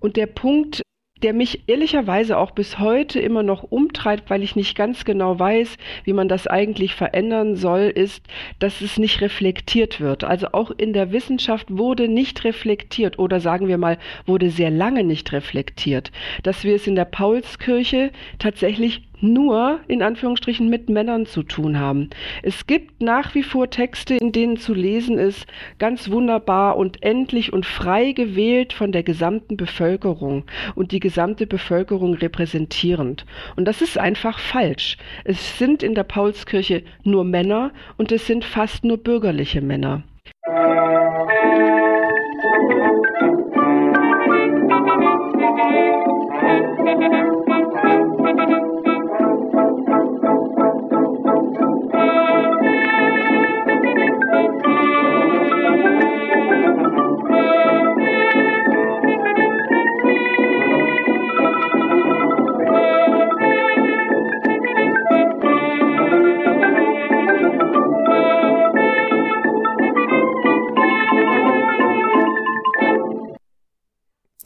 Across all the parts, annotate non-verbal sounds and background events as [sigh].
Und der Punkt, der mich ehrlicherweise auch bis heute immer noch umtreibt, weil ich nicht ganz genau weiß, wie man das eigentlich verändern soll, ist, dass es nicht reflektiert wird. Also auch in der Wissenschaft wurde nicht reflektiert oder sagen wir mal, wurde sehr lange nicht reflektiert, dass wir es in der Paulskirche tatsächlich nur in Anführungsstrichen mit Männern zu tun haben. Es gibt nach wie vor Texte, in denen zu lesen ist, ganz wunderbar und endlich und frei gewählt von der gesamten Bevölkerung und die gesamte Bevölkerung repräsentierend. Und das ist einfach falsch. Es sind in der Paulskirche nur Männer und es sind fast nur bürgerliche Männer.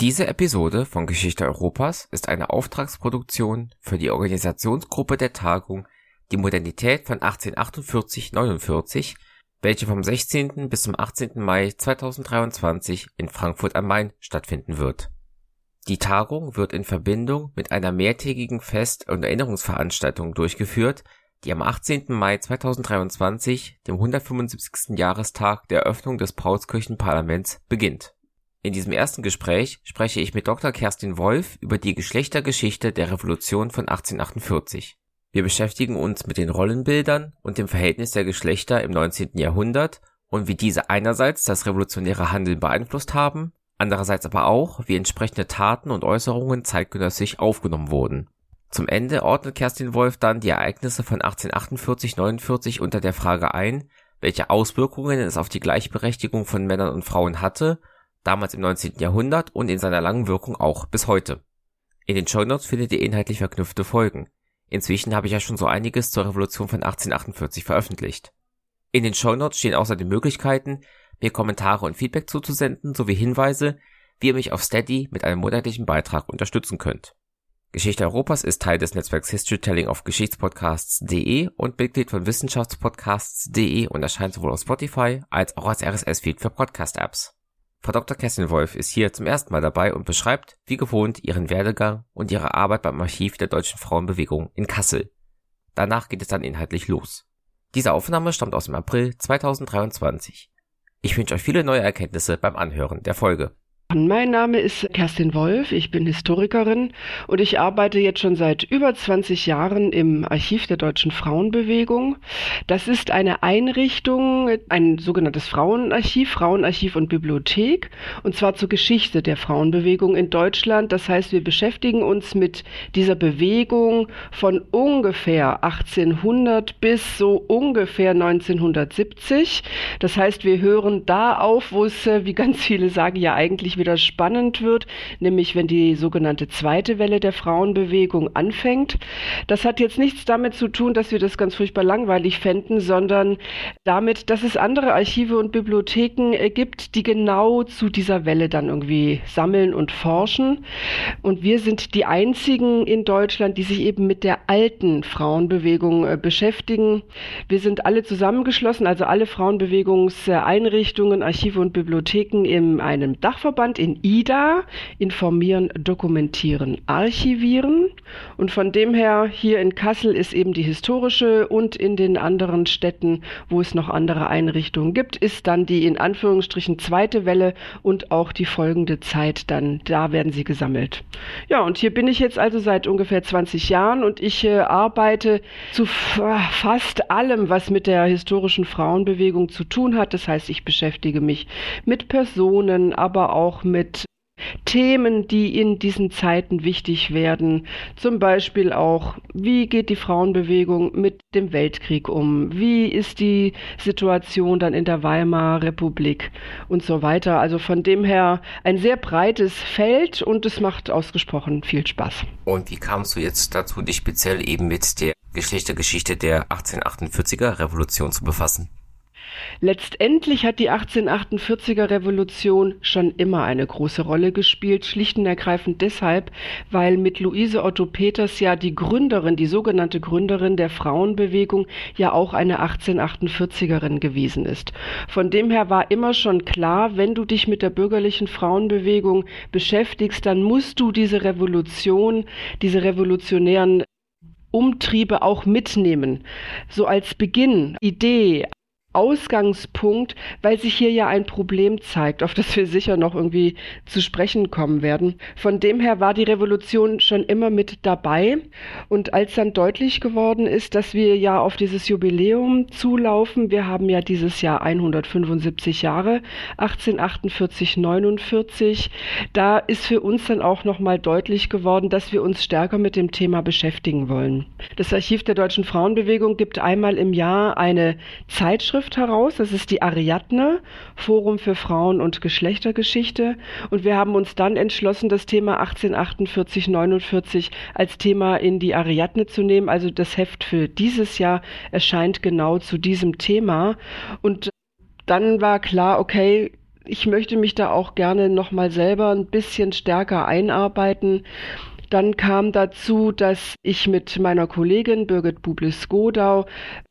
Diese Episode von Geschichte Europas ist eine Auftragsproduktion für die Organisationsgruppe der Tagung Die Modernität von 1848-49, welche vom 16. bis zum 18. Mai 2023 in Frankfurt am Main stattfinden wird. Die Tagung wird in Verbindung mit einer mehrtägigen Fest- und Erinnerungsveranstaltung durchgeführt, die am 18. Mai 2023, dem 175. Jahrestag der Eröffnung des Paulskirchenparlaments, beginnt in diesem ersten Gespräch spreche ich mit Dr. Kerstin Wolf über die Geschlechtergeschichte der Revolution von 1848. Wir beschäftigen uns mit den Rollenbildern und dem Verhältnis der Geschlechter im 19. Jahrhundert und wie diese einerseits das revolutionäre Handeln beeinflusst haben, andererseits aber auch, wie entsprechende Taten und Äußerungen zeitgenössisch aufgenommen wurden. Zum Ende ordnet Kerstin Wolf dann die Ereignisse von 1848-49 unter der Frage ein, welche Auswirkungen es auf die Gleichberechtigung von Männern und Frauen hatte damals im 19. Jahrhundert und in seiner langen Wirkung auch bis heute. In den Shownotes findet ihr inhaltlich verknüpfte Folgen. Inzwischen habe ich ja schon so einiges zur Revolution von 1848 veröffentlicht. In den Shownotes stehen außerdem Möglichkeiten, mir Kommentare und Feedback zuzusenden sowie Hinweise, wie ihr mich auf Steady mit einem monatlichen Beitrag unterstützen könnt. Geschichte Europas ist Teil des Netzwerks Historytelling auf Geschichtspodcasts.de und Mitglied von Wissenschaftspodcasts.de und erscheint sowohl auf Spotify als auch als RSS-Feed für Podcast-Apps. Frau Dr. Kesselwolf ist hier zum ersten Mal dabei und beschreibt, wie gewohnt, ihren Werdegang und ihre Arbeit beim Archiv der Deutschen Frauenbewegung in Kassel. Danach geht es dann inhaltlich los. Diese Aufnahme stammt aus dem April 2023. Ich wünsche euch viele neue Erkenntnisse beim Anhören der Folge. Mein Name ist Kerstin Wolf, ich bin Historikerin und ich arbeite jetzt schon seit über 20 Jahren im Archiv der Deutschen Frauenbewegung. Das ist eine Einrichtung, ein sogenanntes Frauenarchiv, Frauenarchiv und Bibliothek und zwar zur Geschichte der Frauenbewegung in Deutschland. Das heißt, wir beschäftigen uns mit dieser Bewegung von ungefähr 1800 bis so ungefähr 1970. Das heißt, wir hören da auf, wo es, äh, wie ganz viele sagen, ja eigentlich wieder spannend wird, nämlich wenn die sogenannte zweite Welle der Frauenbewegung anfängt. Das hat jetzt nichts damit zu tun, dass wir das ganz furchtbar langweilig fänden, sondern damit, dass es andere Archive und Bibliotheken äh, gibt, die genau zu dieser Welle dann irgendwie sammeln und forschen. Und wir sind die einzigen in Deutschland, die sich eben mit der alten Frauenbewegung äh, beschäftigen. Wir sind alle zusammengeschlossen, also alle Frauenbewegungseinrichtungen, Archive und Bibliotheken in einem Dachverband Deutschland in IDA informieren, dokumentieren, archivieren. Und von dem her hier in Kassel ist eben die historische und in den anderen Städten, wo es noch andere Einrichtungen gibt, ist dann die in Anführungsstrichen zweite Welle und auch die folgende Zeit dann, da werden sie gesammelt. Ja, und hier bin ich jetzt also seit ungefähr 20 Jahren und ich äh, arbeite zu fast allem, was mit der historischen Frauenbewegung zu tun hat. Das heißt, ich beschäftige mich mit Personen, aber auch mit Themen, die in diesen Zeiten wichtig werden. Zum Beispiel auch, wie geht die Frauenbewegung mit dem Weltkrieg um? Wie ist die Situation dann in der Weimarer Republik und so weiter? Also von dem her ein sehr breites Feld und es macht ausgesprochen viel Spaß. Und wie kamst du jetzt dazu, dich speziell eben mit der Geschlechtergeschichte der 1848er Revolution zu befassen? Letztendlich hat die 1848er Revolution schon immer eine große Rolle gespielt, schlicht und ergreifend deshalb, weil mit Luise Otto Peters ja die Gründerin, die sogenannte Gründerin der Frauenbewegung ja auch eine 1848erin gewesen ist. Von dem her war immer schon klar, wenn du dich mit der bürgerlichen Frauenbewegung beschäftigst, dann musst du diese Revolution, diese revolutionären Umtriebe auch mitnehmen. So als Beginn, Idee, Ausgangspunkt, weil sich hier ja ein Problem zeigt, auf das wir sicher noch irgendwie zu sprechen kommen werden. Von dem her war die Revolution schon immer mit dabei. Und als dann deutlich geworden ist, dass wir ja auf dieses Jubiläum zulaufen, wir haben ja dieses Jahr 175 Jahre, 1848, 49, da ist für uns dann auch nochmal deutlich geworden, dass wir uns stärker mit dem Thema beschäftigen wollen. Das Archiv der deutschen Frauenbewegung gibt einmal im Jahr eine Zeitschrift Zeitschrift heraus. Das ist die Ariadne, Forum für Frauen- und Geschlechtergeschichte. Und wir haben uns dann entschlossen, das Thema 1848, 49 als Thema in die Ariadne zu nehmen. Also das Heft für dieses Jahr erscheint genau zu diesem Thema. Und dann war klar, okay, ich möchte mich da auch gerne nochmal selber ein bisschen stärker einarbeiten. Dann kam dazu, dass ich mit meiner Kollegin Birgit Bublis-Godau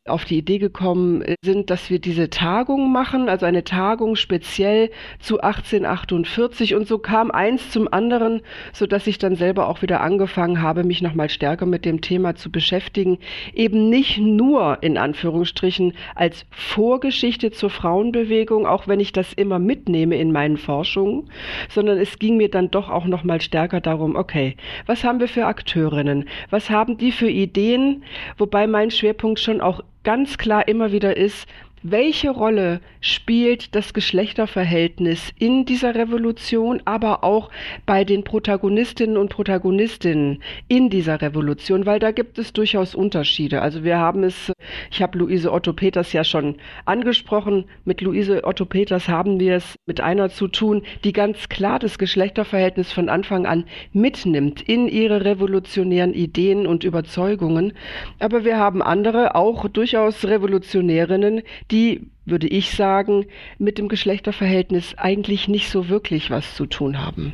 auf die Idee gekommen sind, dass wir diese Tagung machen, also eine Tagung speziell zu 1848 und so kam eins zum anderen, so ich dann selber auch wieder angefangen habe, mich noch mal stärker mit dem Thema zu beschäftigen, eben nicht nur in Anführungsstrichen als Vorgeschichte zur Frauenbewegung, auch wenn ich das immer mitnehme in meinen Forschungen, sondern es ging mir dann doch auch noch mal stärker darum, okay, was haben wir für Akteurinnen? Was haben die für Ideen? Wobei mein Schwerpunkt schon auch ganz klar immer wieder ist, welche Rolle spielt das Geschlechterverhältnis in dieser Revolution, aber auch bei den Protagonistinnen und Protagonistinnen in dieser Revolution, weil da gibt es durchaus Unterschiede. Also wir haben es, ich habe Luise Otto Peters ja schon angesprochen, mit Luise Otto Peters haben wir es mit einer zu tun, die ganz klar das Geschlechterverhältnis von Anfang an mitnimmt in ihre revolutionären Ideen und Überzeugungen. Aber wir haben andere, auch durchaus Revolutionärinnen, die, würde ich sagen, mit dem Geschlechterverhältnis eigentlich nicht so wirklich was zu tun haben.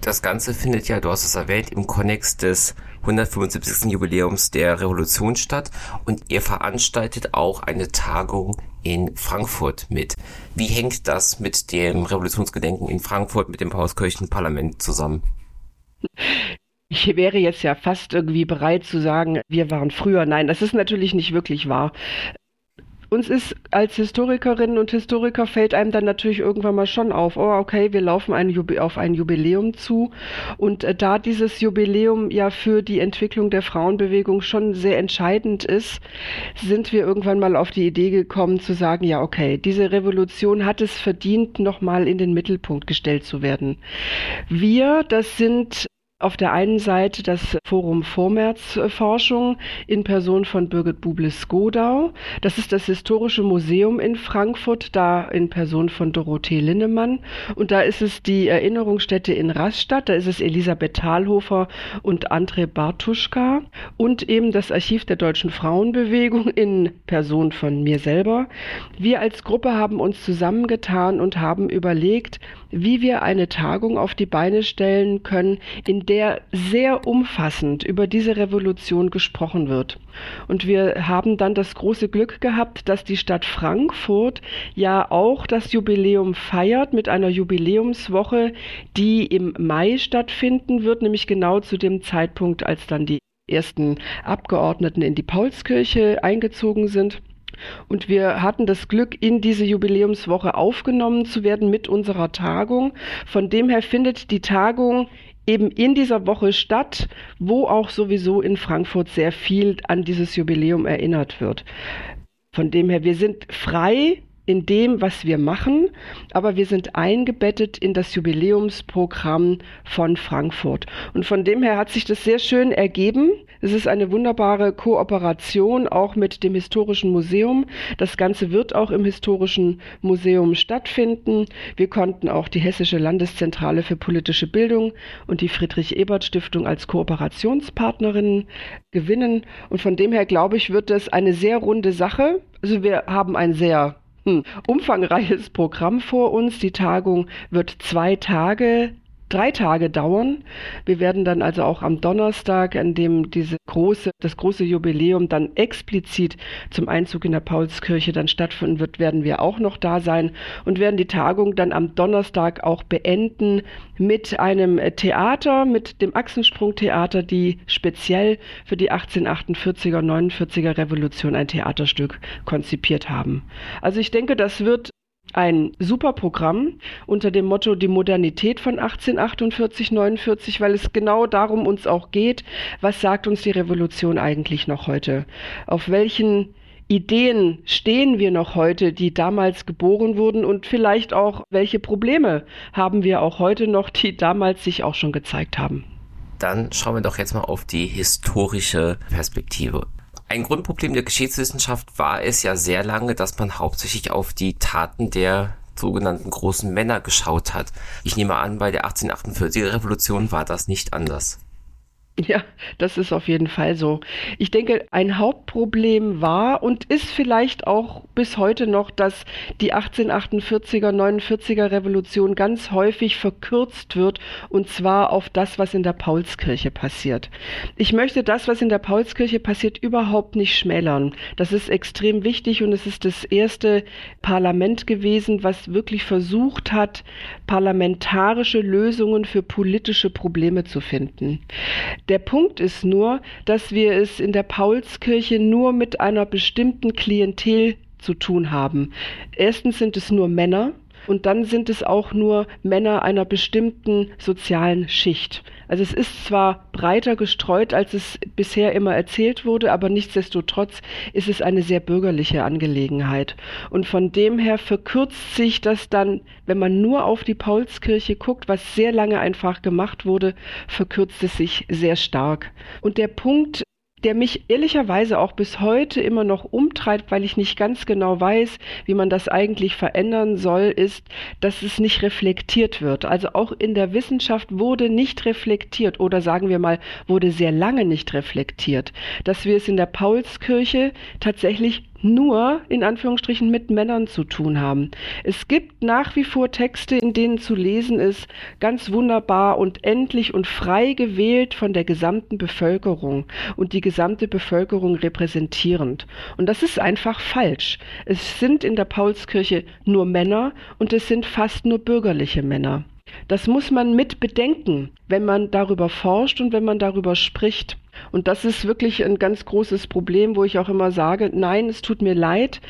Das Ganze findet ja, du hast es erwähnt, im Konnex des 175. Jubiläums der Revolution statt und ihr veranstaltet auch eine Tagung in Frankfurt mit. Wie hängt das mit dem Revolutionsgedenken in Frankfurt mit dem Pauskirchen Parlament zusammen? Ich wäre jetzt ja fast irgendwie bereit zu sagen, wir waren früher. Nein, das ist natürlich nicht wirklich wahr uns ist als Historikerinnen und Historiker fällt einem dann natürlich irgendwann mal schon auf, oh okay, wir laufen ein auf ein Jubiläum zu und äh, da dieses Jubiläum ja für die Entwicklung der Frauenbewegung schon sehr entscheidend ist, sind wir irgendwann mal auf die Idee gekommen zu sagen, ja okay, diese Revolution hat es verdient, nochmal in den Mittelpunkt gestellt zu werden. Wir, das sind auf der einen Seite das Forum Vormärzforschung in Person von Birgit Bublis-Godau. Das ist das Historische Museum in Frankfurt, da in Person von Dorothee Linnemann. Und da ist es die Erinnerungsstätte in Rastatt, da ist es Elisabeth Thalhofer und André Bartuschka. Und eben das Archiv der deutschen Frauenbewegung in Person von mir selber. Wir als Gruppe haben uns zusammengetan und haben überlegt, wie wir eine Tagung auf die Beine stellen können, in der sehr umfassend über diese Revolution gesprochen wird. Und wir haben dann das große Glück gehabt, dass die Stadt Frankfurt ja auch das Jubiläum feiert mit einer Jubiläumswoche, die im Mai stattfinden wird, nämlich genau zu dem Zeitpunkt, als dann die ersten Abgeordneten in die Paulskirche eingezogen sind. Und wir hatten das Glück, in diese Jubiläumswoche aufgenommen zu werden mit unserer Tagung. Von dem her findet die Tagung eben in dieser Woche statt, wo auch sowieso in Frankfurt sehr viel an dieses Jubiläum erinnert wird. Von dem her, wir sind frei in dem, was wir machen, aber wir sind eingebettet in das Jubiläumsprogramm von Frankfurt. Und von dem her hat sich das sehr schön ergeben. Es ist eine wunderbare Kooperation auch mit dem Historischen Museum. Das Ganze wird auch im Historischen Museum stattfinden. Wir konnten auch die Hessische Landeszentrale für politische Bildung und die Friedrich-Ebert-Stiftung als Kooperationspartnerinnen gewinnen. Und von dem her, glaube ich, wird das eine sehr runde Sache Also wir haben ein sehr umfangreiches Programm vor uns. Die Tagung wird zwei Tage drei Tage dauern. Wir werden dann also auch am Donnerstag, an dem diese große, das große Jubiläum dann explizit zum Einzug in der Paulskirche dann stattfinden wird, werden wir auch noch da sein und werden die Tagung dann am Donnerstag auch beenden mit einem Theater, mit dem Achsensprung-Theater, die speziell für die 1848er, 49er Revolution ein Theaterstück konzipiert haben. Also ich denke, das wird ein super Programm unter dem Motto die Modernität von 1848, 49, weil es genau darum uns auch geht, was sagt uns die Revolution eigentlich noch heute? Auf welchen Ideen stehen wir noch heute, die damals geboren wurden und vielleicht auch, welche Probleme haben wir auch heute noch, die damals sich auch schon gezeigt haben? Dann schauen wir doch jetzt mal auf die historische Perspektive. Ein Grundproblem der Geschichtswissenschaft war es ja sehr lange, dass man hauptsächlich auf die Taten der sogenannten großen Männer geschaut hat. Ich nehme an, bei der 1848er Revolution war das nicht anders. Ja, das ist auf jeden Fall so. Ich denke, ein Hauptproblem war und ist vielleicht auch bis heute noch, dass die 1848er, 49er Revolution ganz häufig verkürzt wird und zwar auf das, was in der Paulskirche passiert. Ich möchte das, was in der Paulskirche passiert, überhaupt nicht schmälern. Das ist extrem wichtig und es ist das erste Parlament gewesen, was wirklich versucht hat, parlamentarische Lösungen für politische Probleme zu finden. Der Punkt ist nur, dass wir es in der Paulskirche nur mit einer bestimmten Klientel zu tun haben. Erstens sind es nur Männer, und dann sind es auch nur Männer einer bestimmten sozialen Schicht. Also es ist zwar breiter gestreut, als es bisher immer erzählt wurde, aber nichtsdestotrotz ist es eine sehr bürgerliche Angelegenheit. Und von dem her verkürzt sich das dann, wenn man nur auf die Paulskirche guckt, was sehr lange einfach gemacht wurde, verkürzt es sich sehr stark. Und der Punkt, der mich ehrlicherweise auch bis heute immer noch umtreibt, weil ich nicht ganz genau weiß, wie man das eigentlich verändern soll, ist, dass es nicht reflektiert wird. Also auch in der Wissenschaft wurde nicht reflektiert oder sagen wir mal, wurde sehr lange nicht reflektiert, dass wir es in der Paulskirche tatsächlich nur in Anführungsstrichen mit Männern zu tun haben. Es gibt nach wie vor Texte, in denen zu lesen ist, ganz wunderbar und endlich und frei gewählt von der gesamten Bevölkerung und die gesamte Bevölkerung repräsentierend. Und das ist einfach falsch. Es sind in der Paulskirche nur Männer und es sind fast nur bürgerliche Männer. Das muss man mit bedenken, wenn man darüber forscht und wenn man darüber spricht. Und das ist wirklich ein ganz großes Problem, wo ich auch immer sage, nein, es tut mir leid.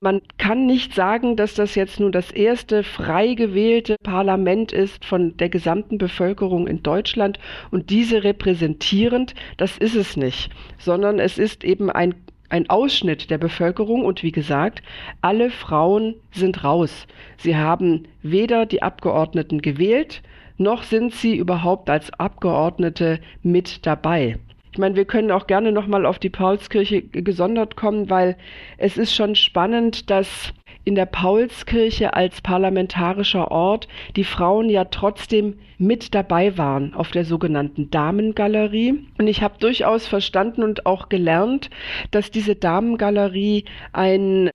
Man kann nicht sagen, dass das jetzt nun das erste frei gewählte Parlament ist von der gesamten Bevölkerung in Deutschland und diese repräsentierend. Das ist es nicht, sondern es ist eben ein ein Ausschnitt der Bevölkerung und wie gesagt, alle Frauen sind raus. Sie haben weder die Abgeordneten gewählt, noch sind sie überhaupt als Abgeordnete mit dabei. Ich meine, wir können auch gerne nochmal auf die Paulskirche gesondert kommen, weil es ist schon spannend, dass in der Paulskirche als parlamentarischer Ort die Frauen ja trotzdem mit dabei waren auf der sogenannten Damengalerie. Und ich habe durchaus verstanden und auch gelernt, dass diese Damengalerie ein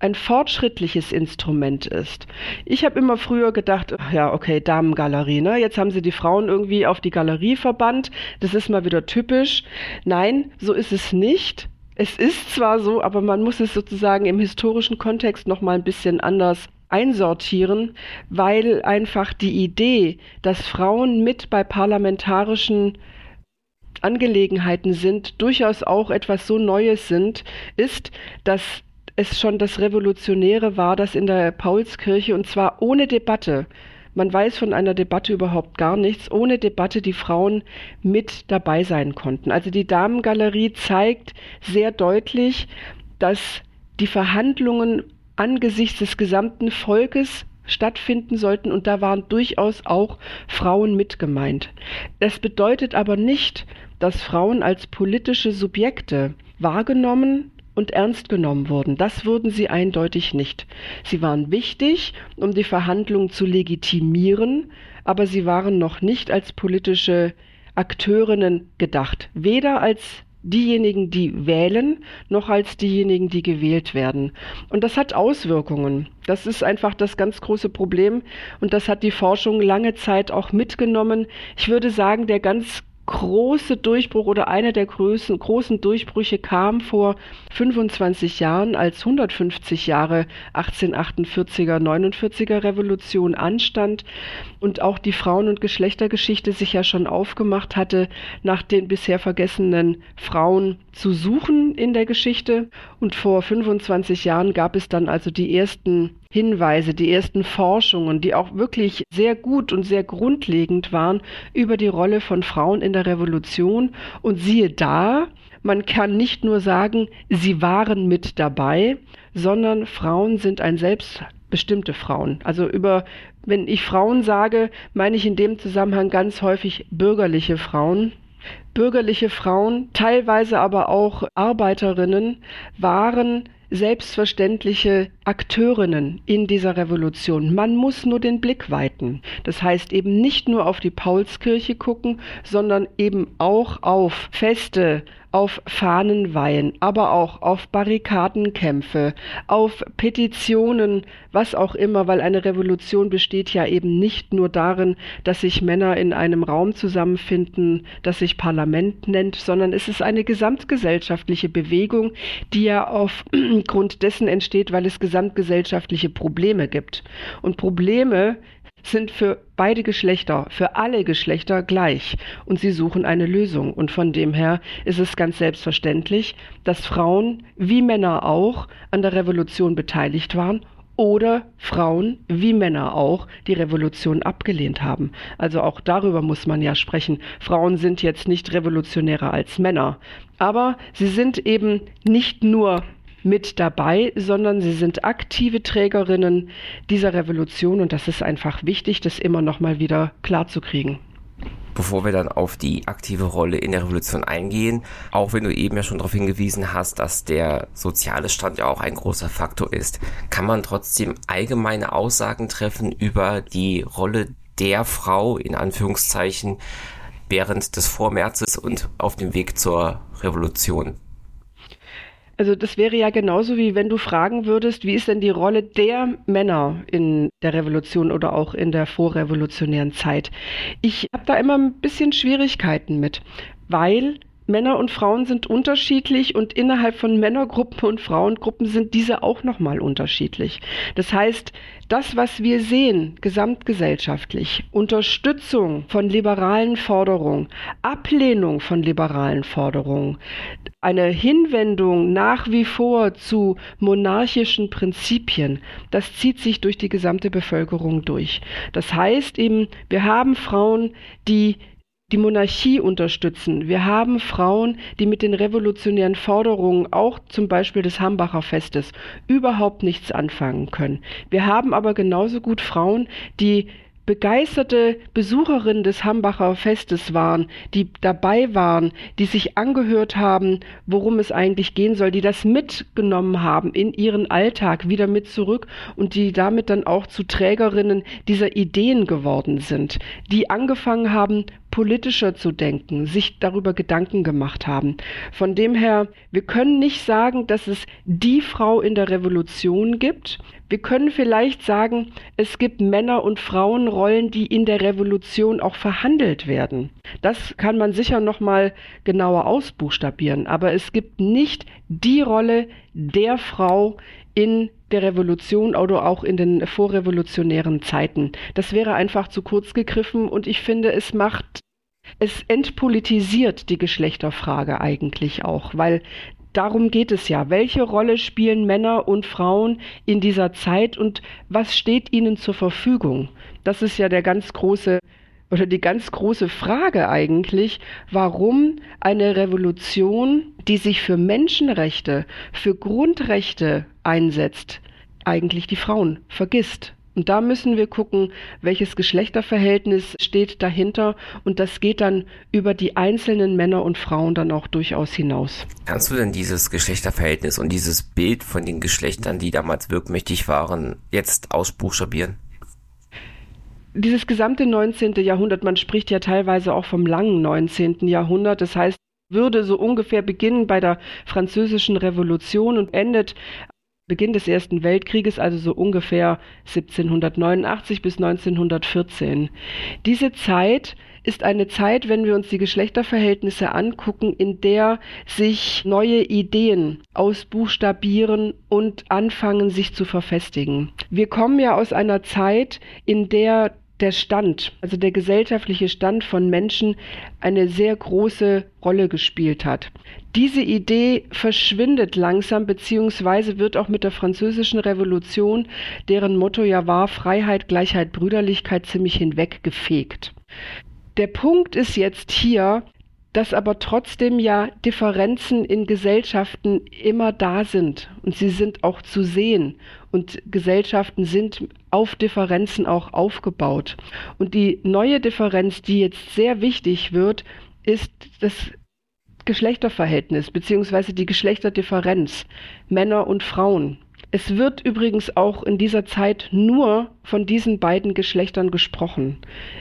ein fortschrittliches Instrument ist. Ich habe immer früher gedacht, ach ja, okay, Damengalerie, ne? Jetzt haben sie die Frauen irgendwie auf die Galerie verbannt. Das ist mal wieder typisch. Nein, so ist es nicht. Es ist zwar so, aber man muss es sozusagen im historischen Kontext noch mal ein bisschen anders einsortieren, weil einfach die Idee, dass Frauen mit bei parlamentarischen Angelegenheiten sind, durchaus auch etwas so Neues sind, ist, dass es schon das Revolutionäre war, das in der Paulskirche, und zwar ohne Debatte, man weiß von einer Debatte überhaupt gar nichts, ohne Debatte die Frauen mit dabei sein konnten. Also die Damengalerie zeigt sehr deutlich, dass die Verhandlungen angesichts des gesamten Volkes stattfinden sollten und da waren durchaus auch Frauen mit gemeint. Das bedeutet aber nicht, dass Frauen als politische Subjekte wahrgenommen und ernst genommen wurden. Das wurden sie eindeutig nicht. Sie waren wichtig, um die Verhandlungen zu legitimieren, aber sie waren noch nicht als politische Akteurinnen gedacht, weder als diejenigen, die wählen, noch als diejenigen, die gewählt werden. Und das hat Auswirkungen. Das ist einfach das ganz große Problem und das hat die Forschung lange Zeit auch mitgenommen. Ich würde sagen, der ganz große Durchbruch oder einer der großen, großen Durchbrüche kam vor 25 Jahren, als 150 Jahre 1848er, 49er Revolution anstand und auch die Frauen- und Geschlechtergeschichte sich ja schon aufgemacht hatte, nach den bisher vergessenen Frauen zu suchen in der Geschichte. Und vor 25 Jahren gab es dann also die ersten Hinweise, die ersten Forschungen, die auch wirklich sehr gut und sehr grundlegend waren über die Rolle von Frauen in der Revolution. Und siehe da, man kann nicht nur sagen, sie waren mit dabei, sondern Frauen sind ein selbstbestimmte Frauen. Also über, wenn ich Frauen sage, meine ich in dem Zusammenhang ganz häufig bürgerliche Frauen. Bürgerliche Frauen, teilweise aber auch Arbeiterinnen, waren selbstverständliche Akteurinnen in dieser Revolution. Man muss nur den Blick weiten. Das heißt eben nicht nur auf die Paulskirche gucken, sondern eben auch auf Feste, auf Fahnenweihen, aber auch auf Barrikadenkämpfe, auf Petitionen, was auch immer, weil eine Revolution besteht ja eben nicht nur darin, dass sich Männer in einem Raum zusammenfinden, das sich Parlament nennt, sondern es ist eine gesamtgesellschaftliche Bewegung, die ja aufgrund [clears throat] dessen entsteht, weil es gesamtgesellschaftliche Probleme gibt. Und Probleme sind für beide Geschlechter, für alle Geschlechter gleich und sie suchen eine Lösung. Und von dem her ist es ganz selbstverständlich, dass Frauen wie Männer auch an der Revolution beteiligt waren oder Frauen wie Männer auch die Revolution abgelehnt haben. Also auch darüber muss man ja sprechen. Frauen sind jetzt nicht revolutionärer als Männer, aber sie sind eben nicht nur mit dabei, sondern sie sind aktive Trägerinnen dieser Revolution und das ist einfach wichtig, das immer noch mal wieder klarzukriegen. Bevor wir dann auf die aktive Rolle in der Revolution eingehen, auch wenn du eben ja schon darauf hingewiesen hast, dass der soziale Stand ja auch ein großer Faktor ist, kann man trotzdem allgemeine Aussagen treffen über die Rolle der Frau in Anführungszeichen während des Vormärzes und auf dem Weg zur Revolution. Also das wäre ja genauso wie wenn du fragen würdest, wie ist denn die Rolle der Männer in der Revolution oder auch in der vorrevolutionären Zeit. Ich habe da immer ein bisschen Schwierigkeiten mit, weil Männer und Frauen sind unterschiedlich und innerhalb von Männergruppen und Frauengruppen sind diese auch nochmal unterschiedlich. Das heißt, das, was wir sehen, gesamtgesellschaftlich, Unterstützung von liberalen Forderungen, Ablehnung von liberalen Forderungen, eine Hinwendung nach wie vor zu monarchischen Prinzipien, das zieht sich durch die gesamte Bevölkerung durch. Das heißt eben, wir haben Frauen, die die Monarchie unterstützen. Wir haben Frauen, die mit den revolutionären Forderungen, auch zum Beispiel des Hambacher Festes, überhaupt nichts anfangen können. Wir haben aber genauso gut Frauen, die begeisterte Besucherinnen des Hambacher Festes waren, die dabei waren, die sich angehört haben, worum es eigentlich gehen soll, die das mitgenommen haben in ihren Alltag wieder mit zurück und die damit dann auch zu Trägerinnen dieser Ideen geworden sind, die angefangen haben, politischer zu denken, sich darüber Gedanken gemacht haben. Von dem her, wir können nicht sagen, dass es die Frau in der Revolution gibt. Wir können vielleicht sagen, es gibt Männer- und Frauenrollen, die in der Revolution auch verhandelt werden. Das kann man sicher noch mal genauer ausbuchstabieren, aber es gibt nicht die Rolle der Frau in der Revolution oder auch in den vorrevolutionären Zeiten. Das wäre einfach zu kurz gegriffen und ich finde, es macht, es entpolitisiert die Geschlechterfrage eigentlich auch, weil darum geht es ja. Welche Rolle spielen Männer und Frauen in dieser Zeit und was steht ihnen zur Verfügung? Das ist ja der ganz große oder die ganz große Frage eigentlich, warum eine Revolution, die sich für Menschenrechte, für Grundrechte einsetzt, eigentlich die Frauen vergisst. Und da müssen wir gucken, welches Geschlechterverhältnis steht dahinter. Und das geht dann über die einzelnen Männer und Frauen dann auch durchaus hinaus. Kannst du denn dieses Geschlechterverhältnis und dieses Bild von den Geschlechtern, die damals wirkmächtig waren, jetzt ausbuchstabieren? Dieses gesamte 19. Jahrhundert, man spricht ja teilweise auch vom langen 19. Jahrhundert, das heißt, würde so ungefähr beginnen bei der Französischen Revolution und endet Beginn des Ersten Weltkrieges, also so ungefähr 1789 bis 1914. Diese Zeit ist eine Zeit, wenn wir uns die Geschlechterverhältnisse angucken, in der sich neue Ideen ausbuchstabieren und anfangen, sich zu verfestigen. Wir kommen ja aus einer Zeit, in der der Stand, also der gesellschaftliche Stand von Menschen eine sehr große Rolle gespielt hat. Diese Idee verschwindet langsam, beziehungsweise wird auch mit der französischen Revolution, deren Motto ja war Freiheit, Gleichheit, Brüderlichkeit, ziemlich hinweggefegt. Der Punkt ist jetzt hier, dass aber trotzdem ja Differenzen in Gesellschaften immer da sind und sie sind auch zu sehen und Gesellschaften sind auf Differenzen auch aufgebaut. Und die neue Differenz, die jetzt sehr wichtig wird, ist das Geschlechterverhältnis beziehungsweise die Geschlechterdifferenz Männer und Frauen. Es wird übrigens auch in dieser Zeit nur von diesen beiden Geschlechtern gesprochen.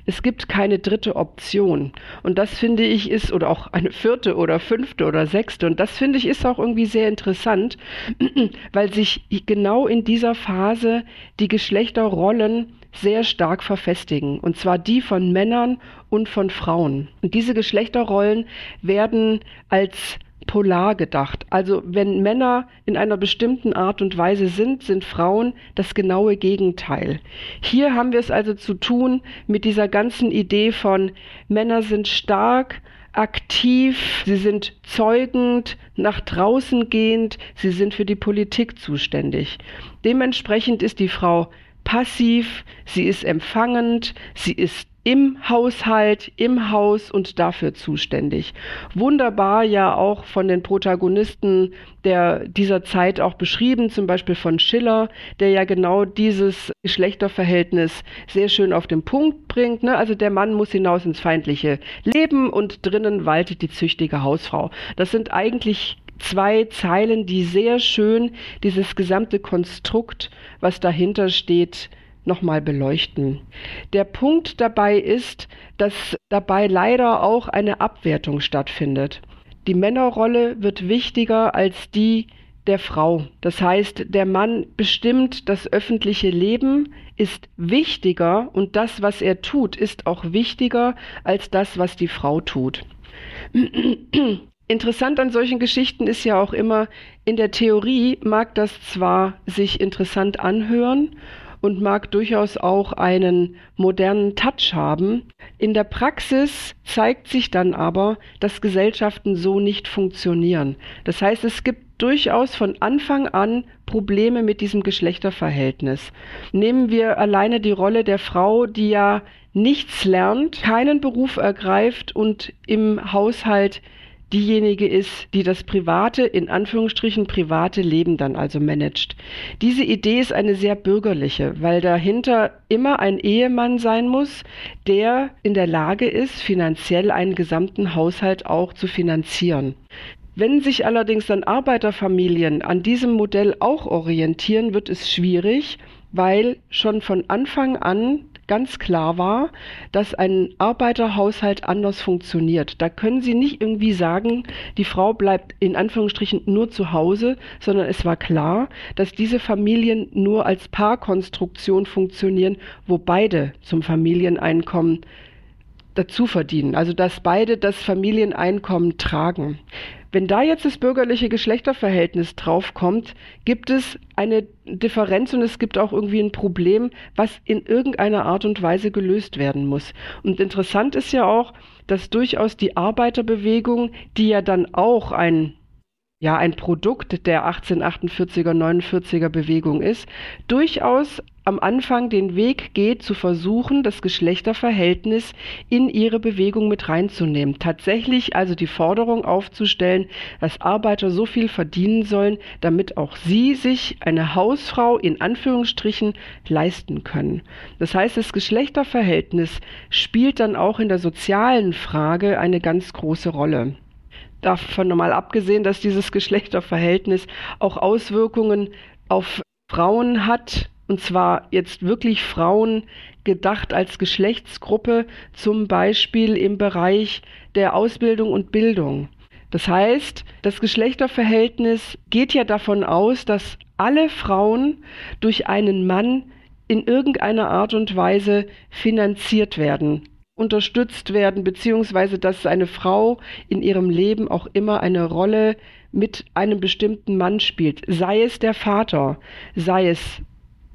Es gibt keine dritte Option. Und das finde ich ist, oder auch eine vierte oder fünfte oder sechste. Und das finde ich ist auch irgendwie sehr interessant, [clears throat] weil sich genau in dieser Phase die Geschlechterrollen sehr stark verfestigen. Und zwar die von Männern und von Frauen. Und diese Geschlechterrollen werden als polar gedacht. Also wenn Männer in einer bestimmten Art und Weise sind, sind Frauen das genaue Gegenteil. Hier haben wir es also zu tun mit dieser ganzen Idee von Männer sind stark, aktiv, sie sind zeugend, nach draußen gehend, sie sind für die Politik zuständig. Dementsprechend ist die Frau passiv, sie ist empfangend, sie ist im Haushalt, im Haus und dafür zuständig. Wunderbar ja auch von den Protagonisten der, dieser Zeit auch beschrieben, zum Beispiel von Schiller, der ja genau dieses Geschlechterverhältnis sehr schön auf den Punkt bringt. Ne? Also der Mann muss hinaus ins feindliche Leben und drinnen waltet die züchtige Hausfrau. Das sind eigentlich zwei Zeilen, die sehr schön dieses gesamte Konstrukt, was dahinter steht, nochmal beleuchten. Der Punkt dabei ist, dass dabei leider auch eine Abwertung stattfindet. Die Männerrolle wird wichtiger als die der Frau. Das heißt, der Mann bestimmt das öffentliche Leben, ist wichtiger und das, was er tut, ist auch wichtiger als das, was die Frau tut. Interessant an solchen Geschichten ist ja auch immer, in der Theorie mag das zwar sich interessant anhören und mag durchaus auch einen modernen Touch haben. In der Praxis zeigt sich dann aber, dass Gesellschaften so nicht funktionieren. Das heißt, es gibt durchaus von Anfang an Probleme mit diesem Geschlechterverhältnis. Nehmen wir alleine die Rolle der Frau, die ja nichts lernt, keinen Beruf ergreift und im Haushalt diejenige ist, die das private, in Anführungsstrichen private Leben dann also managt. Diese Idee ist eine sehr bürgerliche, weil dahinter immer ein Ehemann sein muss, der in der Lage ist, finanziell einen gesamten Haushalt auch zu finanzieren. Wenn sich allerdings dann Arbeiterfamilien an diesem Modell auch orientieren, wird es schwierig, weil schon von Anfang an ganz klar war, dass ein Arbeiterhaushalt anders funktioniert. Da können Sie nicht irgendwie sagen, die Frau bleibt in Anführungsstrichen nur zu Hause, sondern es war klar, dass diese Familien nur als Paarkonstruktion funktionieren, wo beide zum Familieneinkommen dazu verdienen, also dass beide das Familieneinkommen tragen. Wenn da jetzt das bürgerliche Geschlechterverhältnis draufkommt, gibt es eine Differenz und es gibt auch irgendwie ein Problem, was in irgendeiner Art und Weise gelöst werden muss. Und interessant ist ja auch, dass durchaus die Arbeiterbewegung, die ja dann auch ein ja ein Produkt der 1848er, 49er Bewegung ist, durchaus am Anfang den Weg geht, zu versuchen, das Geschlechterverhältnis in ihre Bewegung mit reinzunehmen. Tatsächlich also die Forderung aufzustellen, dass Arbeiter so viel verdienen sollen, damit auch sie sich eine Hausfrau in Anführungsstrichen leisten können. Das heißt, das Geschlechterverhältnis spielt dann auch in der sozialen Frage eine ganz große Rolle davon nochmal abgesehen, dass dieses [laughs] Geschlechterverhältnis auch Auswirkungen auf Frauen hat, und zwar jetzt wirklich Frauen gedacht als Geschlechtsgruppe, zum Beispiel im Bereich der Ausbildung und Bildung. Das heißt, das Geschlechterverhältnis geht ja davon aus, dass alle Frauen durch einen Mann in irgendeiner Art und Weise finanziert werden, unterstützt werden, beziehungsweise dass eine Frau in ihrem Leben auch immer eine Rolle mit einem bestimmten Mann spielt, sei es der Vater, sei es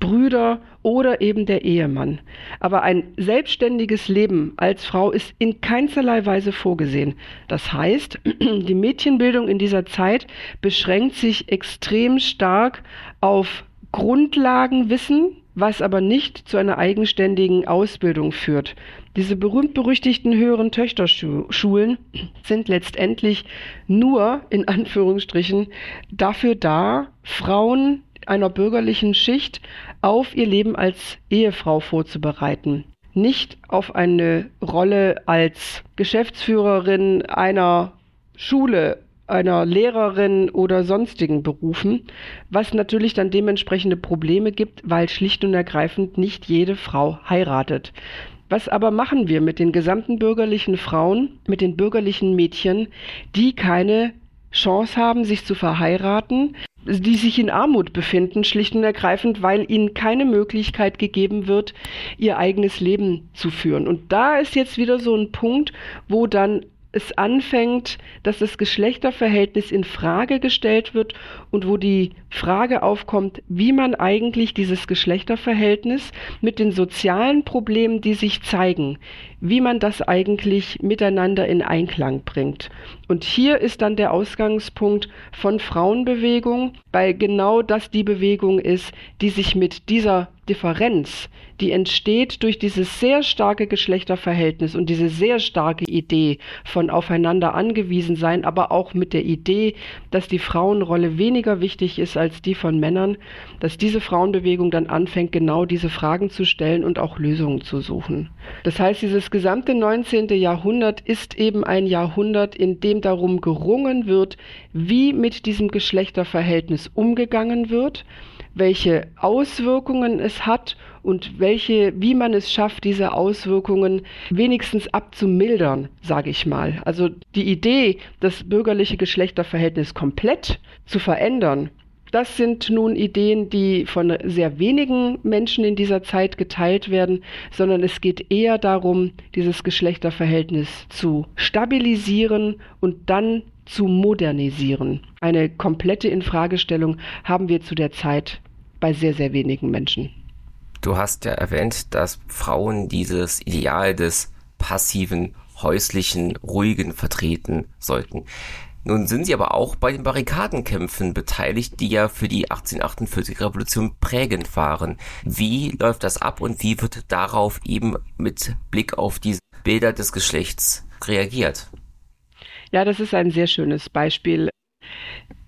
Brüder oder eben der Ehemann. Aber ein selbstständiges Leben als Frau ist in keinsterlei Weise vorgesehen. Das heißt, [clears throat] die Mädchenbildung in dieser Zeit beschränkt sich extrem stark auf Grundlagenwissen, was aber nicht zu einer eigenständigen Ausbildung führt. Diese berühmt-berüchtigten höheren Töchterschulen sind letztendlich nur, in Anführungsstrichen, dafür da, Frauen einer bürgerlichen Schicht auf ihr Leben als Ehefrau vorzubereiten. Nicht auf eine Rolle als Geschäftsführerin einer Schule, einer Lehrerin oder sonstigen Berufen, was natürlich dann dementsprechende Probleme gibt, weil schlicht und ergreifend nicht jede Frau heiratet. Was aber machen wir mit den gesamten bürgerlichen Frauen, mit den bürgerlichen Mädchen, die keine Chance haben, sich zu verheiraten, die sich in Armut befinden, schlicht und ergreifend, weil ihnen keine Möglichkeit gegeben wird, ihr eigenes Leben zu führen. Und da ist jetzt wieder so ein Punkt, wo dann es anfängt, dass das Geschlechterverhältnis in Frage gestellt wird und wo die Frage aufkommt, wie man eigentlich dieses Geschlechterverhältnis mit den sozialen Problemen, die sich zeigen, wie man das eigentlich miteinander in Einklang bringt. Und hier ist dann der Ausgangspunkt von Frauenbewegung, weil genau das die Bewegung ist, die sich mit dieser Differenz, die entsteht durch dieses sehr starke Geschlechterverhältnis und diese sehr starke Idee von aufeinander angewiesen sein, aber auch mit der Idee, dass die Frauenrolle weniger wichtig ist als die von Männern, dass diese Frauenbewegung dann anfängt, genau diese Fragen zu stellen und auch Lösungen zu suchen. Das heißt, dieses gesamte 19. Jahrhundert ist eben ein Jahrhundert, in dem darum gerungen wird, wie mit diesem Geschlechterverhältnis umgegangen wird, welche Auswirkungen es hat und welche, wie man es schafft, diese Auswirkungen wenigstens abzumildern, sage ich mal. Also die Idee, das bürgerliche Geschlechterverhältnis komplett zu verändern, das sind nun Ideen, die von sehr wenigen Menschen in dieser Zeit geteilt werden, sondern es geht eher darum, dieses Geschlechterverhältnis zu stabilisieren und dann zu modernisieren. Eine komplette Infragestellung haben wir zu der Zeit bei sehr, sehr wenigen Menschen. Du hast ja erwähnt, dass Frauen dieses Ideal des passiven, häuslichen, ruhigen vertreten sollten. Nun sind sie aber auch bei den Barrikadenkämpfen beteiligt, die ja für die 1848 Revolution prägend waren. Wie läuft das ab und wie wird darauf eben mit Blick auf diese Bilder des Geschlechts reagiert? Ja, das ist ein sehr schönes Beispiel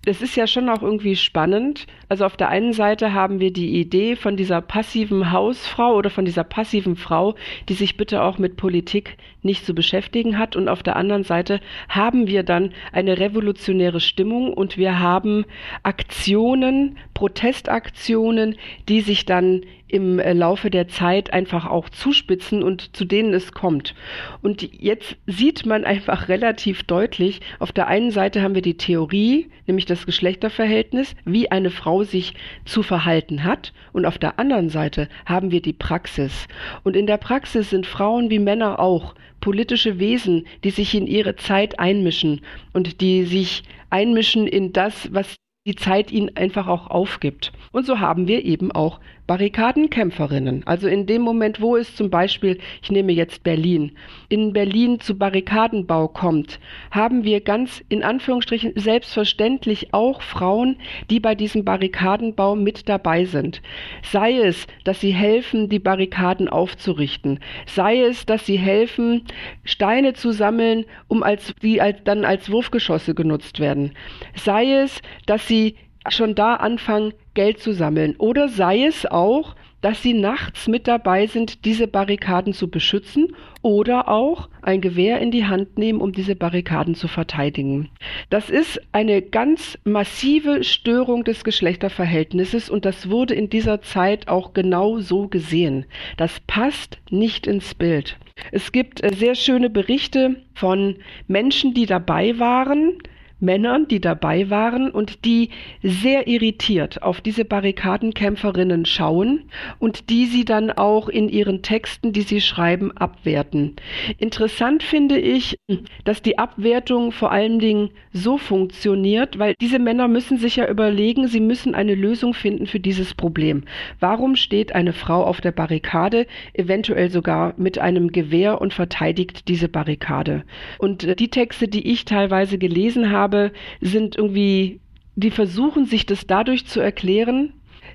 es ist ja schon auch irgendwie spannend. Also auf der einen Seite haben wir die Idee von dieser passiven Hausfrau oder von dieser passiven Frau, die sich bitte auch mit Politik nicht zu beschäftigen hat. Und auf der anderen Seite haben wir dann eine revolutionäre Stimmung und wir haben Aktionen, Protestaktionen, die sich dann im äh, Laufe der Zeit einfach auch zuspitzen und zu denen es kommt. Und jetzt sieht man einfach [laughs] relativ deutlich, auf der einen Seite haben wir die Theorie, nämlich das Geschlechterverhältnis, wie eine Frau sich zu verhalten hat, und auf der anderen Seite haben wir die Praxis. Und in der Praxis sind Frauen wie Männer auch politische Wesen, die sich in ihre Zeit einmischen und die sich einmischen in das, was die Zeit ihnen einfach auch aufgibt. Und so haben wir eben auch Barrikadenkämpferinnen. Also in dem Moment, wo es zum Beispiel, ich nehme jetzt Berlin, in Berlin zu Barrikadenbau kommt, haben wir ganz in Anführungsstrichen selbstverständlich auch Frauen, die bei diesem Barrikadenbau mit dabei sind. Sei es, dass sie helfen, die Barrikaden aufzurichten, sei es, dass sie helfen, Steine zu sammeln, um als die als, dann als Wurfgeschosse genutzt werden, sei es, dass sie schon da anfangen, Geld zu sammeln. Oder sei es auch, dass sie nachts mit dabei sind, diese Barrikaden zu beschützen oder auch ein Gewehr in die Hand nehmen, um diese Barrikaden zu verteidigen. Das ist eine ganz massive Störung des Geschlechterverhältnisses und das wurde in dieser Zeit auch genau so gesehen. Das passt nicht ins Bild. Es gibt äh, sehr schöne Berichte von Menschen, die dabei waren, Männern, die dabei waren und die sehr irritiert auf diese Barrikadenkämpferinnen schauen und die sie dann auch in ihren Texten, die sie schreiben, abwerten. Interessant finde ich, dass die Abwertung vor allen Dingen so funktioniert, weil diese Männer müssen sich ja überlegen, sie müssen eine Lösung finden für dieses Problem. Warum steht eine Frau auf der Barrikade, eventuell sogar mit einem Gewehr und verteidigt diese Barrikade? Und äh, die Texte, die ich teilweise gelesen habe, habe, sind irgendwie, die versuchen sich das dadurch zu erklären,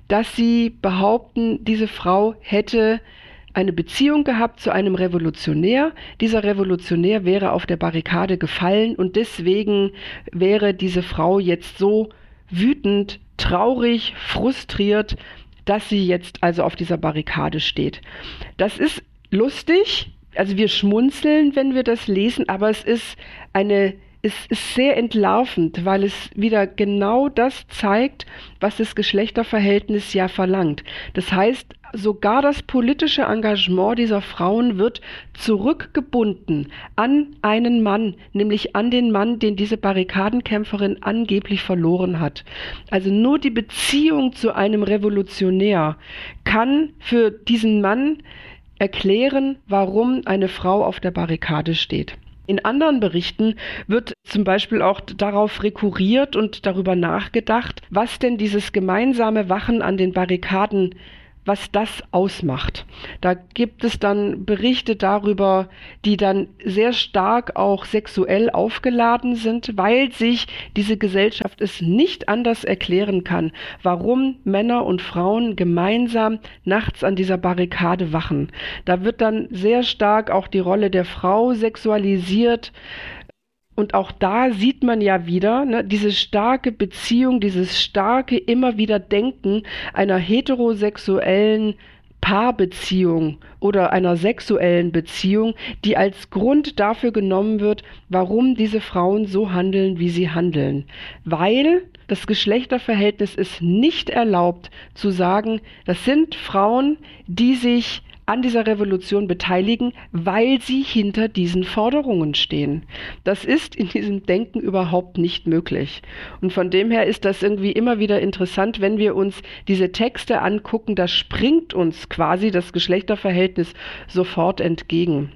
dass sie behaupten, diese Frau hätte eine Beziehung gehabt zu einem Revolutionär. Dieser Revolutionär wäre auf der Barrikade gefallen und deswegen wäre diese Frau jetzt so wütend, traurig, frustriert, dass sie jetzt also auf dieser Barrikade steht. Das ist lustig, also wir schmunzeln, wenn wir das lesen, aber es ist eine es ist sehr entlarvend, weil es wieder genau das zeigt, was das Geschlechterverhältnis ja verlangt. Das heißt, sogar das politische Engagement dieser Frauen wird zurückgebunden an einen Mann, nämlich an den Mann, den diese Barrikadenkämpferin angeblich verloren hat. Also nur die Beziehung zu einem Revolutionär kann für diesen Mann erklären, warum eine Frau auf der Barrikade steht. In anderen Berichten wird zum Beispiel auch darauf rekurriert und darüber nachgedacht, was denn dieses gemeinsame Wachen an den Barrikaden was das ausmacht. Da gibt es dann Berichte darüber, die dann sehr stark auch sexuell aufgeladen sind, weil sich diese Gesellschaft es nicht anders erklären kann, warum Männer und Frauen gemeinsam nachts an dieser Barrikade wachen. Da wird dann sehr stark auch die Rolle der Frau sexualisiert, und auch da sieht man ja wieder ne, diese starke Beziehung, dieses starke immer wieder Denken einer heterosexuellen Paarbeziehung oder einer sexuellen Beziehung, die als Grund dafür genommen wird, warum diese Frauen so handeln, wie sie handeln. Weil das Geschlechterverhältnis ist nicht erlaubt zu sagen, das sind Frauen, die sich an dieser Revolution beteiligen, weil sie hinter diesen Forderungen stehen. Das ist in diesem Denken überhaupt nicht möglich. Und von dem her ist das irgendwie immer wieder interessant, wenn wir uns diese Texte angucken, da springt uns quasi das Geschlechterverhältnis sofort entgegen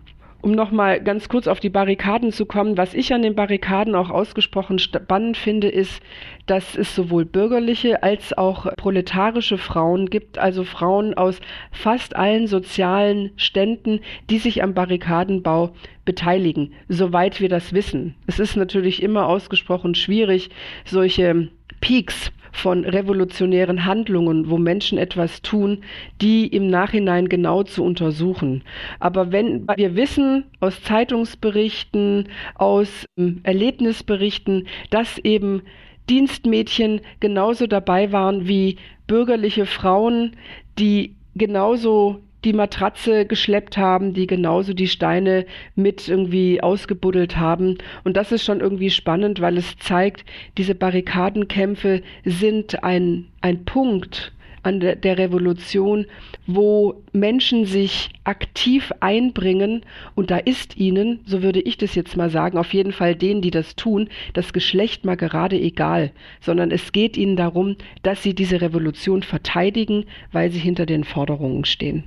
um nochmal ganz kurz auf die Barrikaden zu kommen, was ich an den Barrikaden auch ausgesprochen spannend finde, ist, dass es sowohl bürgerliche als auch proletarische Frauen gibt, also Frauen aus fast allen sozialen Ständen, die sich am Barrikadenbau beteiligen, soweit wir das wissen. Es ist natürlich immer ausgesprochen schwierig, solche Peaks von revolutionären Handlungen, wo Menschen etwas tun, die im Nachhinein genau zu untersuchen. Aber wenn wir wissen aus Zeitungsberichten, aus ähm, Erlebnisberichten, dass eben Dienstmädchen genauso dabei waren wie bürgerliche Frauen, die genauso die Matratze geschleppt haben, die genauso die Steine mit irgendwie ausgebuddelt haben. Und das ist schon irgendwie spannend, weil es zeigt, diese Barrikadenkämpfe sind ein, ein Punkt an der, der Revolution, wo Menschen sich aktiv einbringen und da ist ihnen, so würde ich das jetzt mal sagen, auf jeden Fall denen, die das tun, das Geschlecht mal gerade egal, sondern es geht ihnen darum, dass sie diese Revolution verteidigen, weil sie hinter den Forderungen stehen.